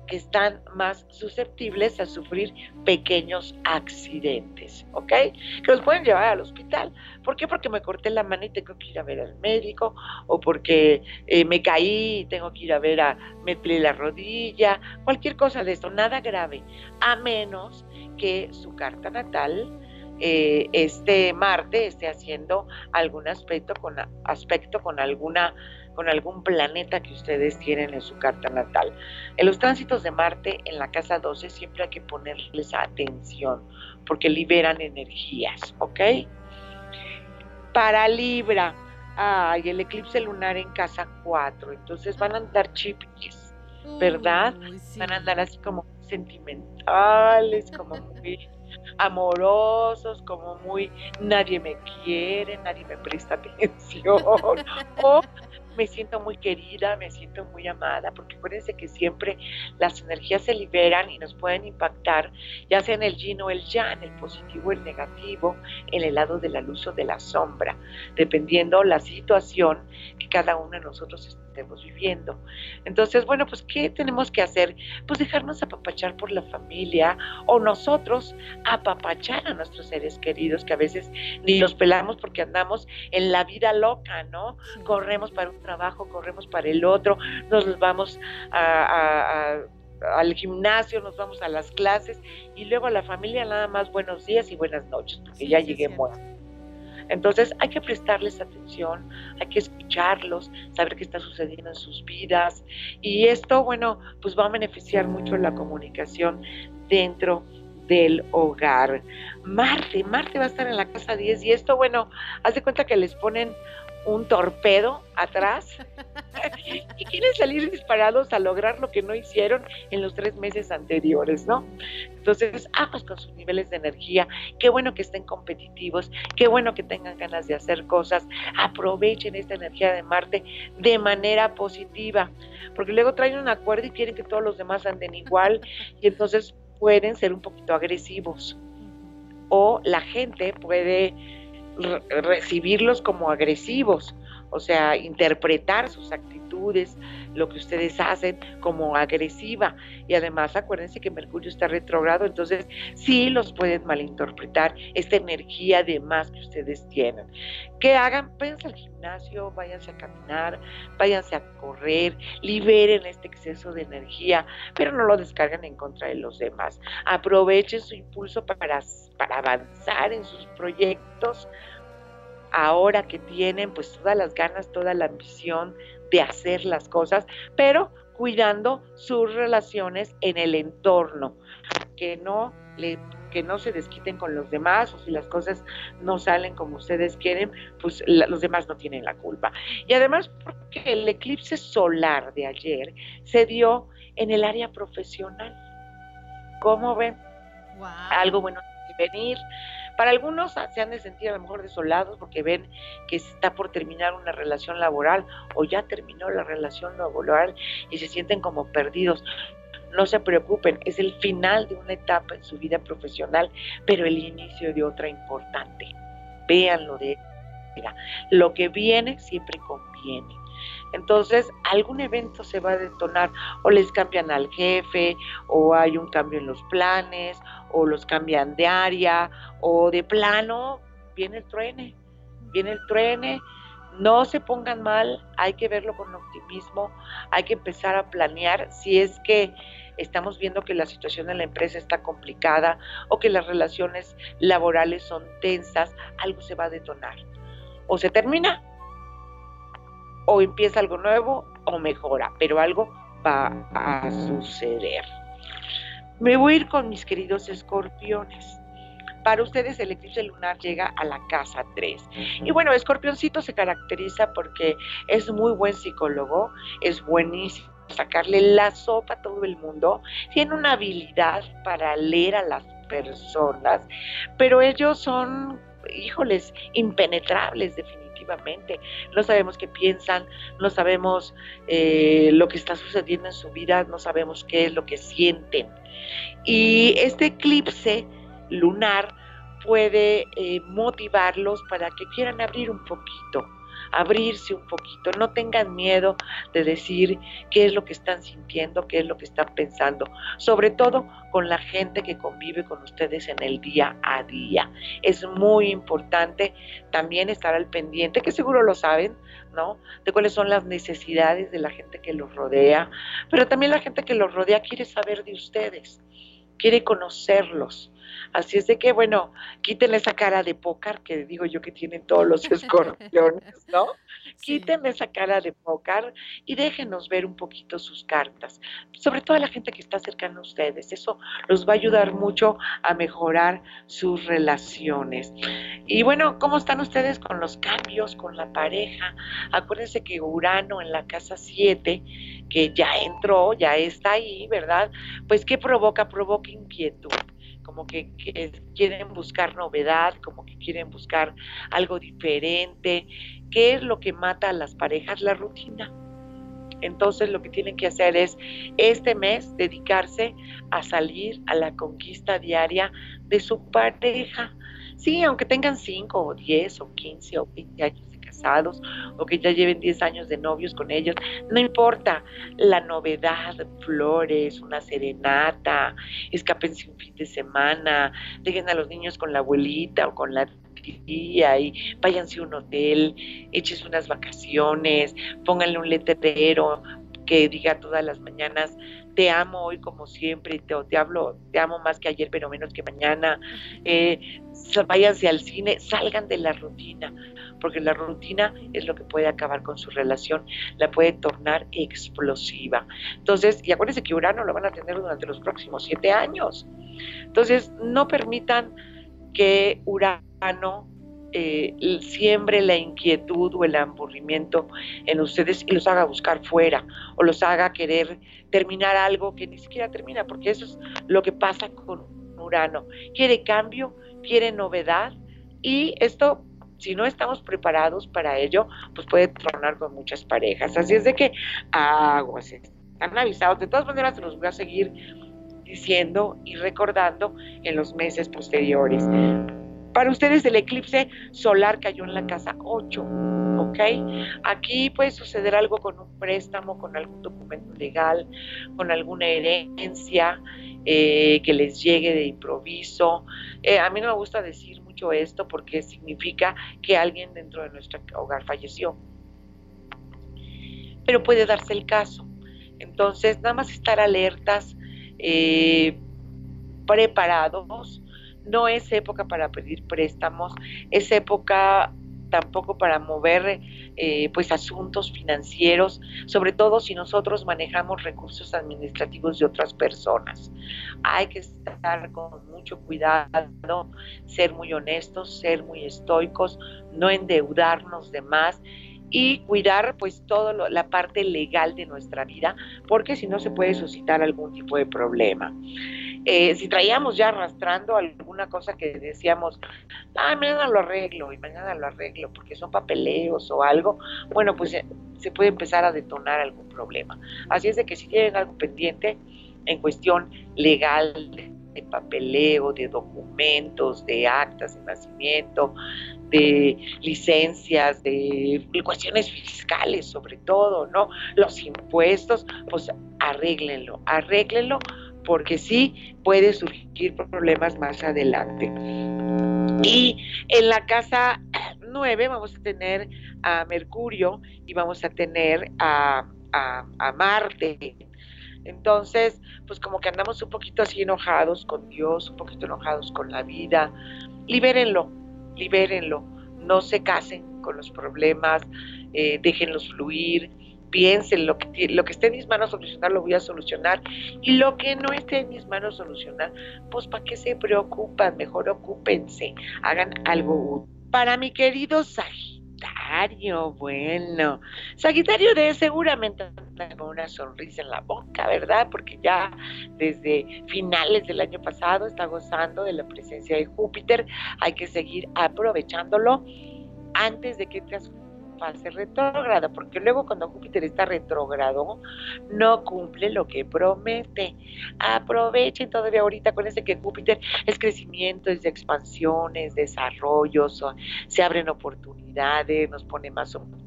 que están más susceptibles a sufrir pequeños accidentes, ¿ok? Que los pueden llevar al hospital. ¿Por qué? Porque me corté la mano y tengo que ir a ver al médico, o porque eh, me caí y tengo que ir a ver a, me la rodilla, cualquier cosa de esto, nada grave, a menos que su carta natal eh, este Marte esté haciendo algún aspecto con, aspecto con alguna con algún planeta que ustedes tienen en su carta natal. En los tránsitos de Marte en la casa 12 siempre hay que ponerles atención porque liberan energías, ¿ok? Para Libra, ay, el eclipse lunar en casa 4, entonces van a andar chipis, ¿verdad? Van a andar así como sentimentales, como muy amorosos, como muy nadie me quiere, nadie me presta atención, o me siento muy querida, me siento muy amada, porque acuérdense que siempre las energías se liberan y nos pueden impactar, ya sea en el yin o el yang, el positivo o el negativo, en el lado de la luz o de la sombra, dependiendo la situación que cada uno de nosotros estemos viviendo. Entonces, bueno, pues, ¿qué tenemos que hacer? Pues dejarnos apapachar por la familia o nosotros apapachar a nuestros seres queridos, que a veces ni los pelamos porque andamos en la vida loca, ¿no? Corremos para un trabajo, corremos para el otro, nos vamos al gimnasio, nos vamos a las clases y luego a la familia nada más buenos días y buenas noches, porque ya llegué muerto. Entonces hay que prestarles atención, hay que escucharlos, saber qué está sucediendo en sus vidas y esto, bueno, pues va a beneficiar mucho la comunicación dentro del hogar. Marte, Marte va a estar en la casa 10 y esto, bueno, haz de cuenta que les ponen un torpedo atrás y quieren salir disparados a lograr lo que no hicieron en los tres meses anteriores, ¿no? Entonces, aguas con sus niveles de energía, qué bueno que estén competitivos, qué bueno que tengan ganas de hacer cosas, aprovechen esta energía de Marte de manera positiva, porque luego traen un acuerdo y quieren que todos los demás anden igual y entonces pueden ser un poquito agresivos o la gente puede recibirlos como agresivos, o sea, interpretar sus actitudes, lo que ustedes hacen como agresiva. Y además acuérdense que Mercurio está retrogrado, entonces sí los pueden malinterpretar esta energía de más que ustedes tienen. Que hagan, váyanse al gimnasio, váyanse a caminar, váyanse a correr, liberen este exceso de energía, pero no lo descarguen en contra de los demás. Aprovechen su impulso para, para avanzar en sus proyectos ahora que tienen pues todas las ganas, toda la ambición de hacer las cosas, pero cuidando sus relaciones en el entorno, que no le que no se desquiten con los demás o si las cosas no salen como ustedes quieren, pues los demás no tienen la culpa. Y además porque el eclipse solar de ayer se dio en el área profesional. ¿Cómo ven? Algo bueno de venir, para algunos se han de sentir a lo mejor desolados porque ven que está por terminar una relación laboral o ya terminó la relación laboral y se sienten como perdidos. No se preocupen, es el final de una etapa en su vida profesional, pero el inicio de otra importante. Véanlo de lo que viene siempre conviene. Entonces, algún evento se va a detonar o les cambian al jefe o hay un cambio en los planes o los cambian de área o de plano viene el truene, viene el truene. No se pongan mal, hay que verlo con optimismo, hay que empezar a planear si es que estamos viendo que la situación en la empresa está complicada o que las relaciones laborales son tensas, algo se va a detonar. O se termina o empieza algo nuevo o mejora, pero algo va a suceder. Me voy a ir con mis queridos escorpiones. Para ustedes el eclipse lunar llega a la casa 3. Y bueno, escorpioncito se caracteriza porque es muy buen psicólogo, es buenísimo sacarle la sopa a todo el mundo, tiene una habilidad para leer a las personas, pero ellos son, híjoles, impenetrables definitivamente no sabemos qué piensan, no sabemos eh, lo que está sucediendo en su vida, no sabemos qué es lo que sienten. Y este eclipse lunar puede eh, motivarlos para que quieran abrir un poquito abrirse un poquito, no tengan miedo de decir qué es lo que están sintiendo, qué es lo que están pensando, sobre todo con la gente que convive con ustedes en el día a día. Es muy importante también estar al pendiente, que seguro lo saben, ¿no? De cuáles son las necesidades de la gente que los rodea, pero también la gente que los rodea quiere saber de ustedes, quiere conocerlos Así es de que, bueno, quítenle esa cara de pócar que digo yo que tienen todos los escorpiones, ¿no? Quítenle esa cara de pócar y déjenos ver un poquito sus cartas. Sobre todo a la gente que está cercana a ustedes. Eso los va a ayudar mucho a mejorar sus relaciones. Y bueno, ¿cómo están ustedes con los cambios, con la pareja? Acuérdense que Urano en la casa 7, que ya entró, ya está ahí, ¿verdad? Pues ¿qué provoca? Provoca inquietud como que, quieren buscar novedad, como que quieren buscar algo diferente. ¿Qué es lo que mata a las parejas? La rutina. Entonces lo que tienen que hacer es este mes dedicarse a salir a la conquista diaria de su pareja. Sí, aunque tengan 5 o 10 o 15 o 20 años o que ya lleven 10 años de novios con ellos, no importa la novedad, flores, una serenata, escapense un fin de semana, dejen a los niños con la abuelita o con la tía y váyanse a un hotel, échense unas vacaciones, pónganle un letrero que diga todas las mañanas te amo hoy como siempre, te, te hablo, te amo más que ayer, pero menos que mañana. Eh, váyanse al cine, salgan de la rutina, porque la rutina es lo que puede acabar con su relación, la puede tornar explosiva. Entonces, y acuérdense que Urano lo van a tener durante los próximos siete años. Entonces, no permitan que Urano eh, siembre la inquietud o el aburrimiento en ustedes y los haga buscar fuera o los haga querer terminar algo que ni siquiera termina, porque eso es lo que pasa con Urano. Quiere cambio, quiere novedad y esto si no estamos preparados para ello, pues puede tronar con muchas parejas. Así es de que aguas, están avisados. De todas maneras, se los voy a seguir diciendo y recordando en los meses posteriores. Para ustedes el eclipse solar cayó en la casa 8, ¿ok? Aquí puede suceder algo con un préstamo, con algún documento legal, con alguna herencia eh, que les llegue de improviso. Eh, a mí no me gusta decir mucho esto porque significa que alguien dentro de nuestro hogar falleció. Pero puede darse el caso. Entonces, nada más estar alertas, eh, preparados no es época para pedir préstamos, es época tampoco para mover eh, pues asuntos financieros, sobre todo si nosotros manejamos recursos administrativos de otras personas. Hay que estar con mucho cuidado, ser muy honestos, ser muy estoicos, no endeudarnos de más y cuidar pues toda la parte legal de nuestra vida, porque si no se puede suscitar algún tipo de problema. Eh, si traíamos ya arrastrando alguna cosa que decíamos, ah, mañana lo arreglo y mañana lo arreglo porque son papeleos o algo, bueno, pues eh, se puede empezar a detonar algún problema. Así es de que si tienen algo pendiente en cuestión legal, de papeleo, de documentos, de actas de nacimiento, de licencias, de cuestiones fiscales sobre todo, ¿no? Los impuestos, pues arréglenlo, arréglenlo porque sí puede surgir problemas más adelante. Y en la casa 9 vamos a tener a Mercurio y vamos a tener a, a, Marte. Entonces, pues como que andamos un poquito así enojados con Dios, un poquito enojados con la vida. Libérenlo, libérenlo. No se casen con los problemas, eh, déjenlos fluir piensen, lo que, lo que esté en mis manos solucionar, lo voy a solucionar. Y lo que no esté en mis manos solucionar, pues ¿para qué se preocupan? Mejor ocúpense, hagan algo Para mi querido Sagitario, bueno, Sagitario de seguramente con una sonrisa en la boca, ¿verdad? Porque ya desde finales del año pasado está gozando de la presencia de Júpiter, hay que seguir aprovechándolo antes de que te fase retrógrada, porque luego cuando Júpiter está retrógrado, no cumple lo que promete. Aprovechen todavía ahorita ese que Júpiter es crecimiento, es de expansiones, desarrollos, se abren oportunidades, nos pone más optimistas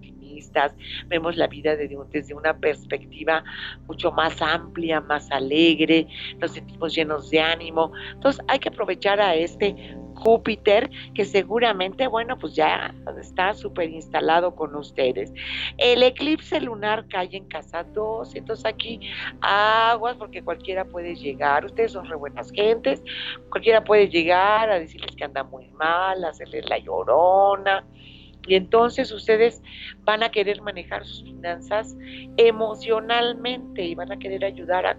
vemos la vida desde una perspectiva mucho más amplia, más alegre, nos sentimos llenos de ánimo. Entonces hay que aprovechar a este Júpiter, que seguramente, bueno, pues ya está súper instalado con ustedes. El eclipse lunar cae en casa 2, entonces aquí aguas porque cualquiera puede llegar, ustedes son re buenas gentes, cualquiera puede llegar a decirles que anda muy mal, hacerles la llorona. Y entonces ustedes van a querer manejar sus finanzas emocionalmente y van a querer ayudar a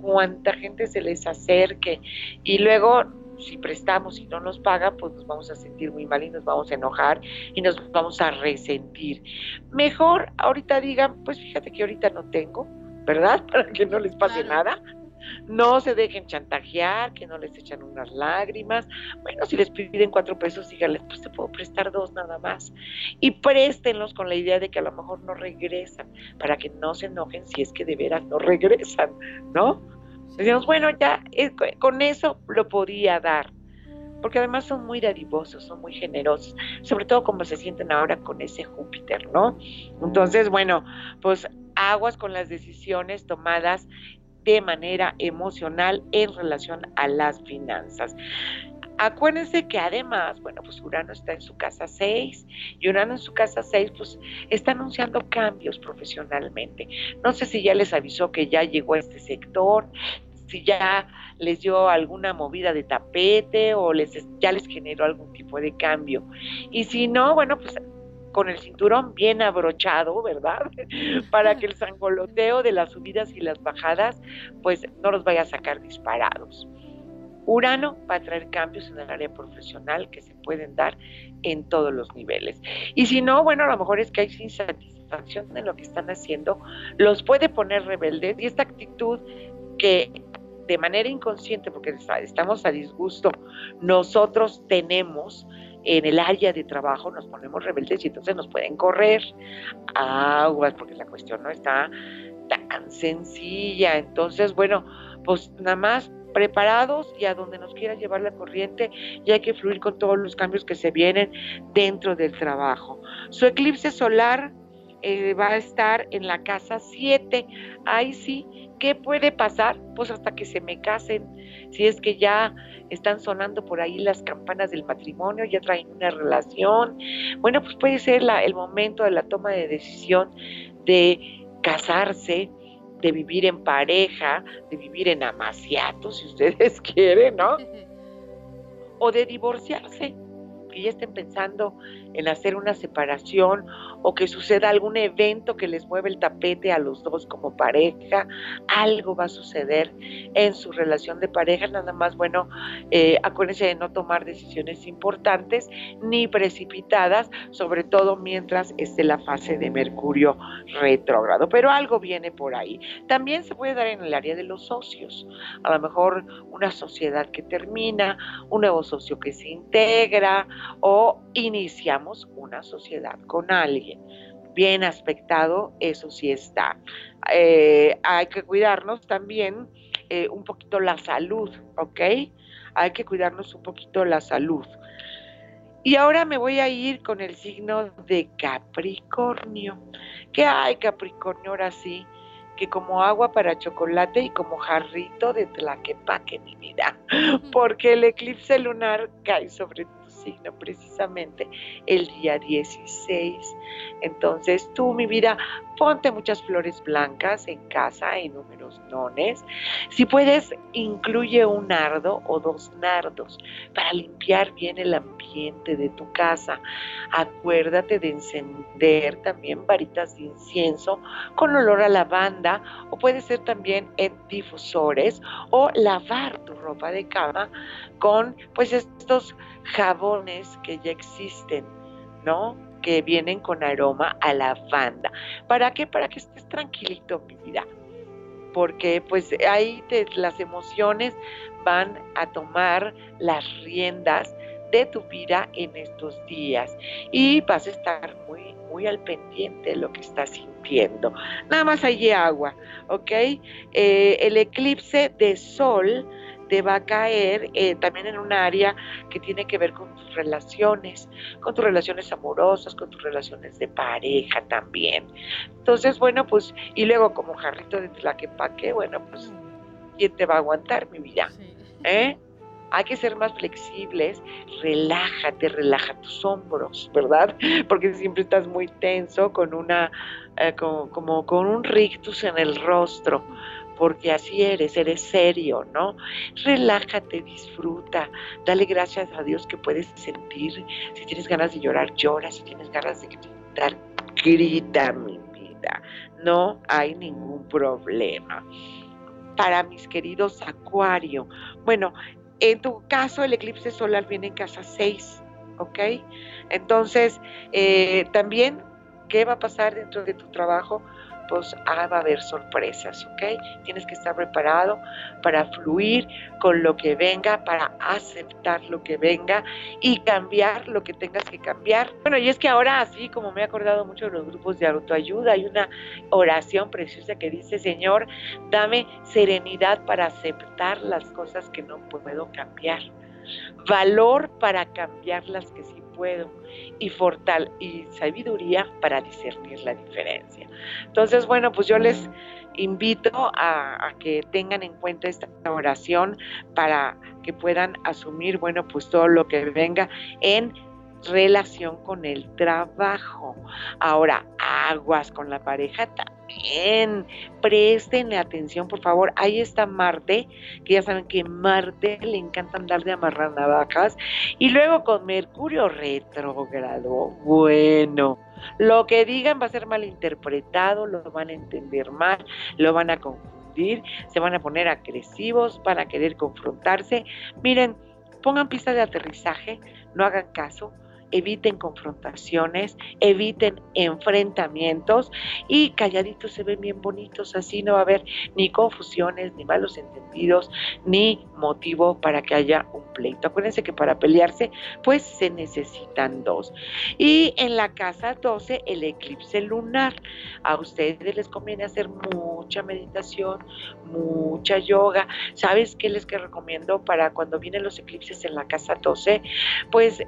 cuanta gente se les acerque. Y luego si prestamos y no nos paga, pues nos vamos a sentir muy mal y nos vamos a enojar y nos vamos a resentir. Mejor ahorita digan, pues fíjate que ahorita no tengo, ¿verdad? Para que no les pase nada. No se dejen chantajear, que no les echan unas lágrimas. Bueno, si les piden cuatro pesos, díganles, pues te puedo prestar dos nada más. Y préstenlos con la idea de que a lo mejor no regresan, para que no se enojen si es que de veras no regresan, ¿no? Decíamos, bueno, ya eh, con eso lo podía dar, porque además son muy dadivosos, son muy generosos, sobre todo como se sienten ahora con ese Júpiter, ¿no? Entonces, bueno, pues aguas con las decisiones tomadas de manera emocional en relación a las finanzas. Acuérdense que además, bueno, pues Urano está en su casa 6 y Urano en su casa 6 pues está anunciando cambios profesionalmente. No sé si ya les avisó que ya llegó a este sector, si ya les dio alguna movida de tapete o les ya les generó algún tipo de cambio. Y si no, bueno, pues con el cinturón bien abrochado, ¿verdad? Para que el sangoloteo de las subidas y las bajadas, pues no los vaya a sacar disparados. Urano va a traer cambios en el área profesional que se pueden dar en todos los niveles. Y si no, bueno, a lo mejor es que hay insatisfacción en lo que están haciendo, los puede poner rebeldes y esta actitud que de manera inconsciente, porque estamos a disgusto, nosotros tenemos en el área de trabajo, nos ponemos rebeldes y entonces nos pueden correr aguas, porque la cuestión no está tan sencilla. Entonces, bueno, pues nada más preparados y a donde nos quiera llevar la corriente y hay que fluir con todos los cambios que se vienen dentro del trabajo. Su eclipse solar eh, va a estar en la casa 7. Ahí sí, ¿qué puede pasar? Pues hasta que se me casen. Si es que ya están sonando por ahí las campanas del matrimonio, ya traen una relación. Bueno, pues puede ser el momento de la toma de decisión de casarse, de vivir en pareja, de vivir en amaciato, si ustedes quieren, ¿no? O de divorciarse que ya estén pensando en hacer una separación o que suceda algún evento que les mueva el tapete a los dos como pareja, algo va a suceder en su relación de pareja, nada más, bueno, eh, acuérdense de no tomar decisiones importantes ni precipitadas, sobre todo mientras esté la fase de Mercurio retrógrado, pero algo viene por ahí. También se puede dar en el área de los socios, a lo mejor una sociedad que termina, un nuevo socio que se integra o iniciamos una sociedad con alguien. Bien aspectado, eso sí está. Eh, hay que cuidarnos también eh, un poquito la salud, ¿ok? Hay que cuidarnos un poquito la salud. Y ahora me voy a ir con el signo de Capricornio. ¿Qué hay, Capricornio? Ahora sí, que como agua para chocolate y como jarrito de tlaquepaque, mi vida. Porque el eclipse lunar cae sobre signo precisamente el día 16. Entonces tú, mi vida, ponte muchas flores blancas en casa, en números nones. Si puedes, incluye un nardo o dos nardos para limpiar bien el ambiente de tu casa. Acuérdate de encender también varitas de incienso con olor a lavanda o puede ser también en difusores o lavar tu ropa de cama con pues estos jabones que ya existen, ¿no? Que vienen con aroma a lavanda. ¿Para qué? Para que estés tranquilito, mi vida. Porque pues ahí las emociones van a tomar las riendas de tu vida en estos días y vas a estar muy, muy al pendiente de lo que estás sintiendo. Nada más hay agua, ¿ok? Eh, el eclipse de sol te va a caer eh, también en un área que tiene que ver con tus relaciones, con tus relaciones amorosas, con tus relaciones de pareja también. Entonces, bueno, pues, y luego como jarrito de tlaquepaque, bueno, pues, ¿quién te va a aguantar, mi vida? ¿Eh? Hay que ser más flexibles, relájate, relaja tus hombros, ¿verdad? Porque siempre estás muy tenso con una, eh, como, como con un rictus en el rostro porque así eres, eres serio, ¿no? Relájate, disfruta, dale gracias a Dios que puedes sentir. Si tienes ganas de llorar, llora, si tienes ganas de gritar, grita, mi vida. No hay ningún problema. Para mis queridos Acuario, bueno, en tu caso el eclipse solar viene en casa 6, ¿ok? Entonces, eh, también, ¿qué va a pasar dentro de tu trabajo? Ah, va a haber sorpresas, ¿ok? Tienes que estar preparado para fluir con lo que venga, para aceptar lo que venga y cambiar lo que tengas que cambiar. Bueno, y es que ahora, así como me he acordado mucho de los grupos de autoayuda, hay una oración preciosa que dice, Señor, dame serenidad para aceptar las cosas que no puedo cambiar, valor para cambiar las que sí puedo y fortal y sabiduría para discernir la diferencia. Entonces, bueno, pues yo les invito a, a, que tengan en cuenta esta oración para que puedan asumir, bueno, pues todo lo que venga en relación con el trabajo. Ahora, aguas con la pareja también. Presten atención, por favor. Ahí está Marte, que ya saben que Marte le encanta andar de amarrar navajas. Y luego con Mercurio retrógrado. Bueno, lo que digan va a ser mal interpretado, lo van a entender mal, lo van a confundir, se van a poner agresivos, van a querer confrontarse. Miren, pongan pista de aterrizaje, no hagan caso eviten confrontaciones, eviten enfrentamientos y calladitos se ven bien bonitos, así no va a haber ni confusiones, ni malos entendidos, ni motivo para que haya un pleito. Acuérdense que para pelearse pues se necesitan dos. Y en la casa 12 el eclipse lunar. A ustedes les conviene hacer mucha meditación, mucha yoga. ¿Sabes qué les recomiendo para cuando vienen los eclipses en la casa 12? Pues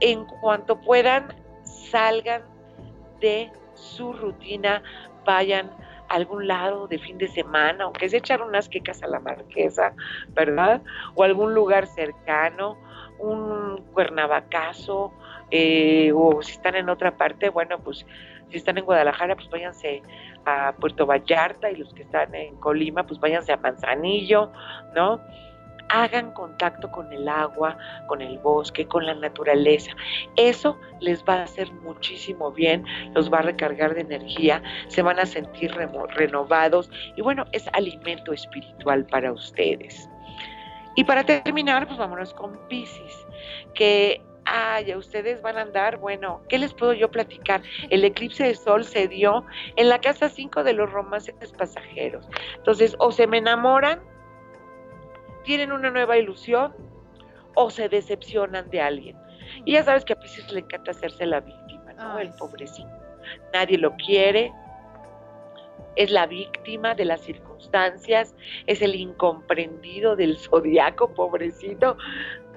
en cuanto puedan, salgan de su rutina, vayan a algún lado de fin de semana, aunque se echar unas quecas a la marquesa, ¿verdad? O algún lugar cercano, un cuernavacazo, eh, o si están en otra parte, bueno, pues si están en Guadalajara, pues váyanse a Puerto Vallarta y los que están en Colima, pues váyanse a Manzanillo, ¿no? Hagan contacto con el agua, con el bosque, con la naturaleza. Eso les va a hacer muchísimo bien, los va a recargar de energía, se van a sentir renovados y bueno, es alimento espiritual para ustedes. Y para terminar, pues vámonos con Pisces, que ay, ustedes van a andar, bueno, ¿qué les puedo yo platicar? El eclipse de sol se dio en la casa 5 de los romances pasajeros. Entonces, o se me enamoran tienen una nueva ilusión o se decepcionan de alguien. Y ya sabes que a Pisces le encanta hacerse la víctima, ¿no? el pobrecito. Nadie lo quiere, es la víctima de las circunstancias, es el incomprendido del zodiaco, pobrecito.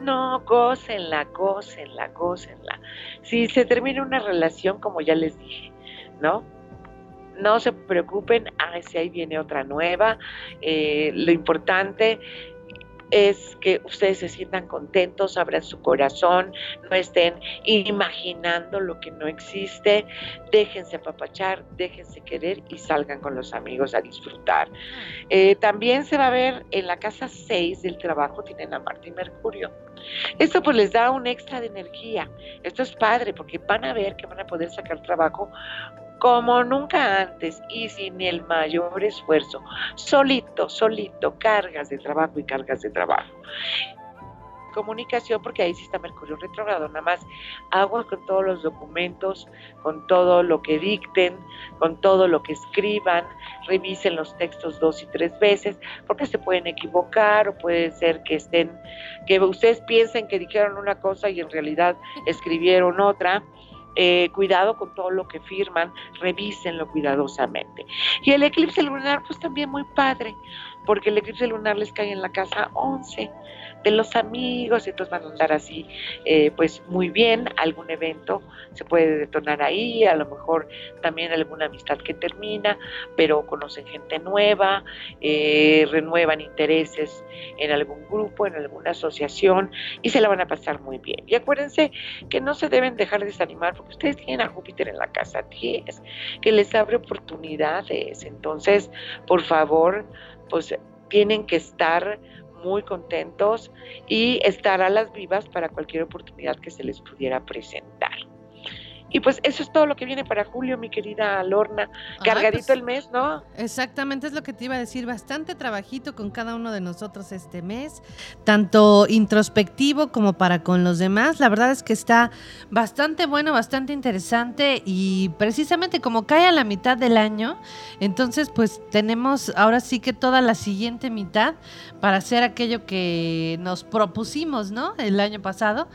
No, gócenla, gócenla, gócenla. Si se termina una relación, como ya les dije, ¿no? No se preocupen, ah, si ahí viene otra nueva. Eh, lo importante es que ustedes se sientan contentos, abran su corazón, no estén imaginando lo que no existe, déjense apapachar, déjense querer y salgan con los amigos a disfrutar. Eh, también se va a ver en la casa 6 del trabajo, tienen a Marte y Mercurio. Esto pues les da un extra de energía. Esto es padre porque van a ver que van a poder sacar trabajo como nunca antes y sin el mayor esfuerzo, solito, solito, cargas de trabajo y cargas de trabajo. Comunicación, porque ahí sí está Mercurio retrogrado, nada más agua con todos los documentos, con todo lo que dicten, con todo lo que escriban, revisen los textos dos y tres veces, porque se pueden equivocar o puede ser que estén, que ustedes piensen que dijeron una cosa y en realidad escribieron otra eh, cuidado con todo lo que firman, revísenlo cuidadosamente. Y el eclipse lunar, pues también muy padre, porque el eclipse lunar les cae en la casa 11 de los amigos, entonces van a andar así, eh, pues muy bien, algún evento se puede detonar ahí, a lo mejor también alguna amistad que termina, pero conocen gente nueva, eh, renuevan intereses en algún grupo, en alguna asociación y se la van a pasar muy bien. Y acuérdense que no se deben dejar desanimar porque ustedes tienen a Júpiter en la casa 10, que les abre oportunidades, entonces, por favor, pues tienen que estar muy contentos y estar a las vivas para cualquier oportunidad que se les pudiera presentar. Y pues eso es todo lo que viene para julio, mi querida Lorna. Cargadito pues, el mes, ¿no? Exactamente, es lo que te iba a decir. Bastante trabajito con cada uno de nosotros este mes, tanto introspectivo como para con los demás. La verdad es que está bastante bueno, bastante interesante y precisamente como cae a la mitad del año, entonces pues tenemos ahora sí que toda la siguiente mitad para hacer aquello que nos propusimos, ¿no? El año pasado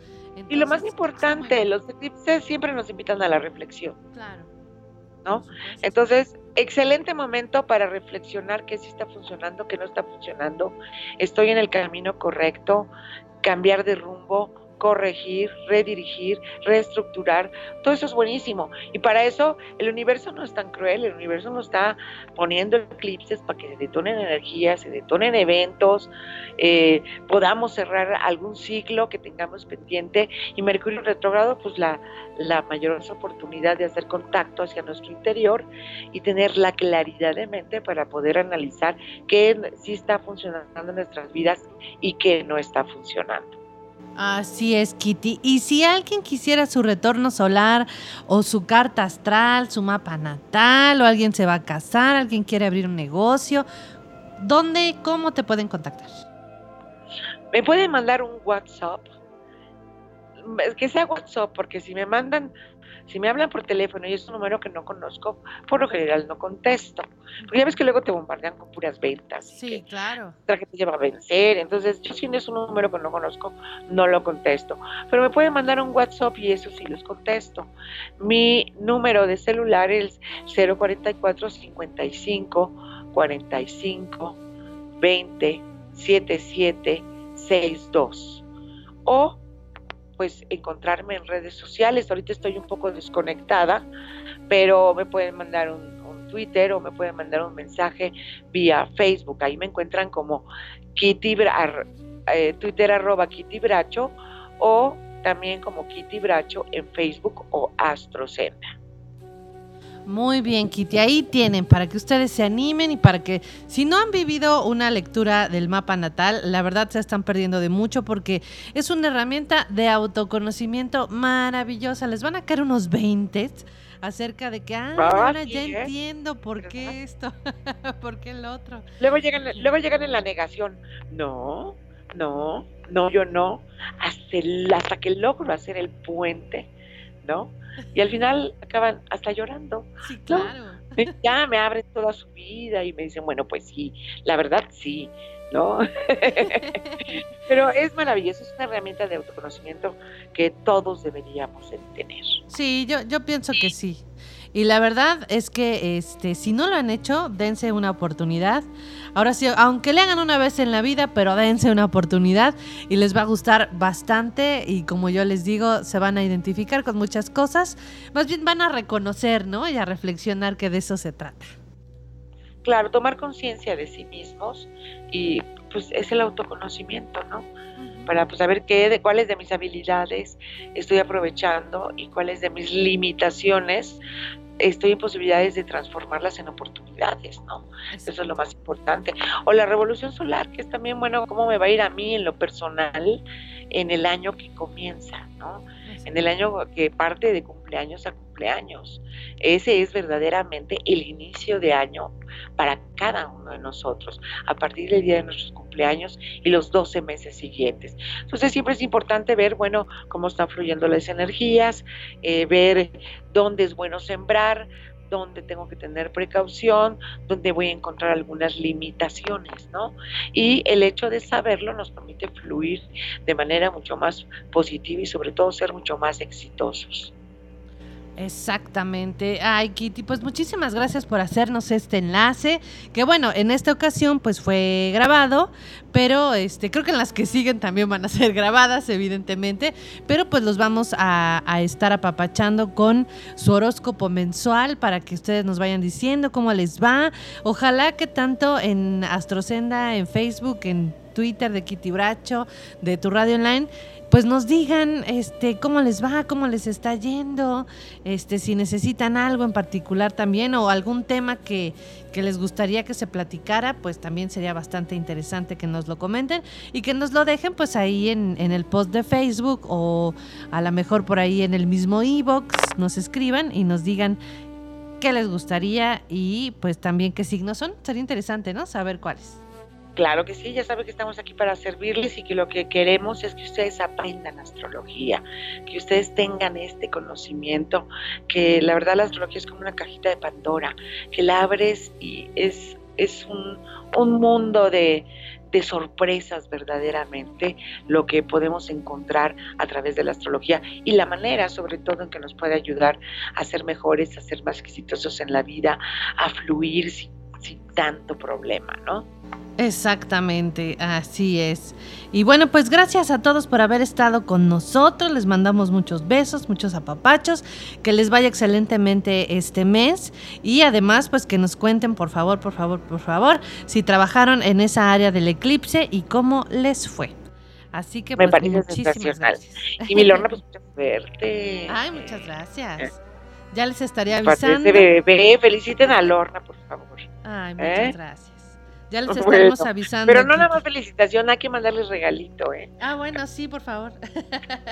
y lo más importante, los eclipses siempre nos invitan a la reflexión. Claro. ¿No? Entonces, excelente momento para reflexionar qué sí está funcionando, qué no está funcionando. Estoy en el camino correcto, cambiar de rumbo, corregir, redirigir, reestructurar, todo eso es buenísimo. Y para eso el universo no es tan cruel, el universo nos está poniendo eclipses para que se detonen energías, se detonen eventos, eh, podamos cerrar algún ciclo que tengamos pendiente. Y Mercurio retrógrado, pues la, la mayor oportunidad de hacer contacto hacia nuestro interior y tener la claridad de mente para poder analizar qué sí está funcionando en nuestras vidas y qué no está funcionando. Así es, Kitty. Y si alguien quisiera su retorno solar o su carta astral, su mapa natal, o alguien se va a casar, alguien quiere abrir un negocio, ¿dónde, cómo te pueden contactar? Me pueden mandar un WhatsApp. Que sea WhatsApp, porque si me mandan si me hablan por teléfono y es un número que no conozco, por lo general no contesto. Porque ya ves que luego te bombardean con puras ventas. Sí, claro. Otra que te lleva a vencer. Entonces, yo si es un número que no conozco, no lo contesto. Pero me pueden mandar un WhatsApp y eso sí los contesto. Mi número de celular es 044 55 45 20 77 62. O pues encontrarme en redes sociales. Ahorita estoy un poco desconectada, pero me pueden mandar un, Twitter o me pueden mandar un mensaje vía Facebook. Ahí me encuentran como Kitty, eh, Twitter arroba Kitty Bracho o también como Kitty Bracho en Facebook o Astrocena. Muy bien, Kitty. Ahí tienen para que ustedes se animen y para que si no han vivido una lectura del mapa natal, la verdad se están perdiendo de mucho porque es una herramienta de autoconocimiento maravillosa. Les van a caer unos 20 acerca de que, ah, ahora ya ¿eh? entiendo por qué esto, por qué el otro. Luego llegan, luego llegan en la negación. No, no, no, yo no. Hasta, hasta que logro hacer el puente, ¿no? Y al final acaban hasta llorando. Sí, claro. Ya me abren toda su vida y me dicen, bueno, pues sí, la verdad sí, ¿no? Pero es maravilloso, es una herramienta de autoconocimiento que todos deberíamos tener. Sí, yo, yo pienso que sí. Y la verdad es que este, si no lo han hecho, dense una oportunidad. Ahora sí, aunque le hagan una vez en la vida, pero dense una oportunidad y les va a gustar bastante. Y como yo les digo, se van a identificar con muchas cosas. Más bien van a reconocer, ¿no? Y a reflexionar que de eso se trata. Claro, tomar conciencia de sí mismos y pues es el autoconocimiento, ¿no? para pues, saber qué, de cuáles de mis habilidades estoy aprovechando y cuáles de mis limitaciones estoy en posibilidades de transformarlas en oportunidades, ¿no? Eso es lo más importante. O la revolución solar, que es también, bueno, cómo me va a ir a mí en lo personal en el año que comienza, ¿no? En el año que parte de cumpleaños a cumpleaños. Ese es verdaderamente el inicio de año para cada uno de nosotros, a partir del día de nuestros cumpleaños y los 12 meses siguientes. Entonces siempre es importante ver, bueno, cómo están fluyendo las energías, eh, ver dónde es bueno sembrar, dónde tengo que tener precaución, dónde voy a encontrar algunas limitaciones, ¿no? Y el hecho de saberlo nos permite fluir de manera mucho más positiva y sobre todo ser mucho más exitosos. Exactamente. Ay, Kitty, pues muchísimas gracias por hacernos este enlace, que bueno, en esta ocasión pues fue grabado, pero este creo que en las que siguen también van a ser grabadas, evidentemente, pero pues los vamos a, a estar apapachando con su horóscopo mensual para que ustedes nos vayan diciendo cómo les va. Ojalá que tanto en Astrocenda, en Facebook, en Twitter de Kitty Bracho, de tu radio online, pues nos digan este cómo les va, cómo les está yendo, este si necesitan algo en particular también o algún tema que, que les gustaría que se platicara, pues también sería bastante interesante que nos lo comenten y que nos lo dejen pues ahí en, en el post de Facebook o a lo mejor por ahí en el mismo e-box nos escriban y nos digan qué les gustaría y pues también qué signos son. Sería interesante, ¿no? Saber cuáles. Claro que sí, ya sabe que estamos aquí para servirles y que lo que queremos es que ustedes aprendan astrología, que ustedes tengan este conocimiento, que la verdad la astrología es como una cajita de Pandora, que la abres y es, es un, un mundo de, de sorpresas verdaderamente lo que podemos encontrar a través de la astrología y la manera sobre todo en que nos puede ayudar a ser mejores, a ser más exitosos en la vida, a fluir sin tanto problema, ¿no? Exactamente, así es. Y bueno, pues gracias a todos por haber estado con nosotros. Les mandamos muchos besos, muchos apapachos. Que les vaya excelentemente este mes. Y además, pues que nos cuenten, por favor, por favor, por favor, si trabajaron en esa área del eclipse y cómo les fue. Así que, Me pues, parece muchísimas gracias. Y mi Lorna, pues mucha suerte. Ay, muchas gracias. Ya les estaré de avisando. bebé, feliciten a Lorna, por favor. Ay, muchas ¿Eh? gracias. Ya les Bueno, estaremos avisando. Pero no nada más felicitación, hay que mandarles regalito, ¿eh? Ah, bueno, sí, por favor.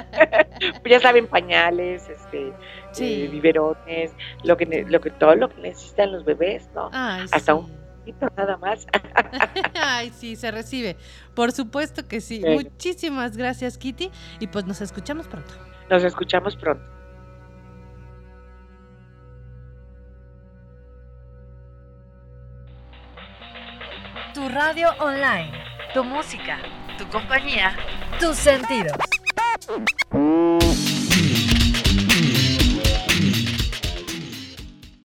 ya saben, pañales, este, Sí. eh, biberones, lo que, lo que, todo lo que necesitan los bebés, ¿no? Ay, Hasta sí. un poquito nada más. Ay, sí, se recibe. Por supuesto que sí. Bueno. Muchísimas gracias, Kitty. Y pues nos escuchamos pronto. Nos escuchamos pronto. Tu radio online, tu música, tu compañía, tus sentidos.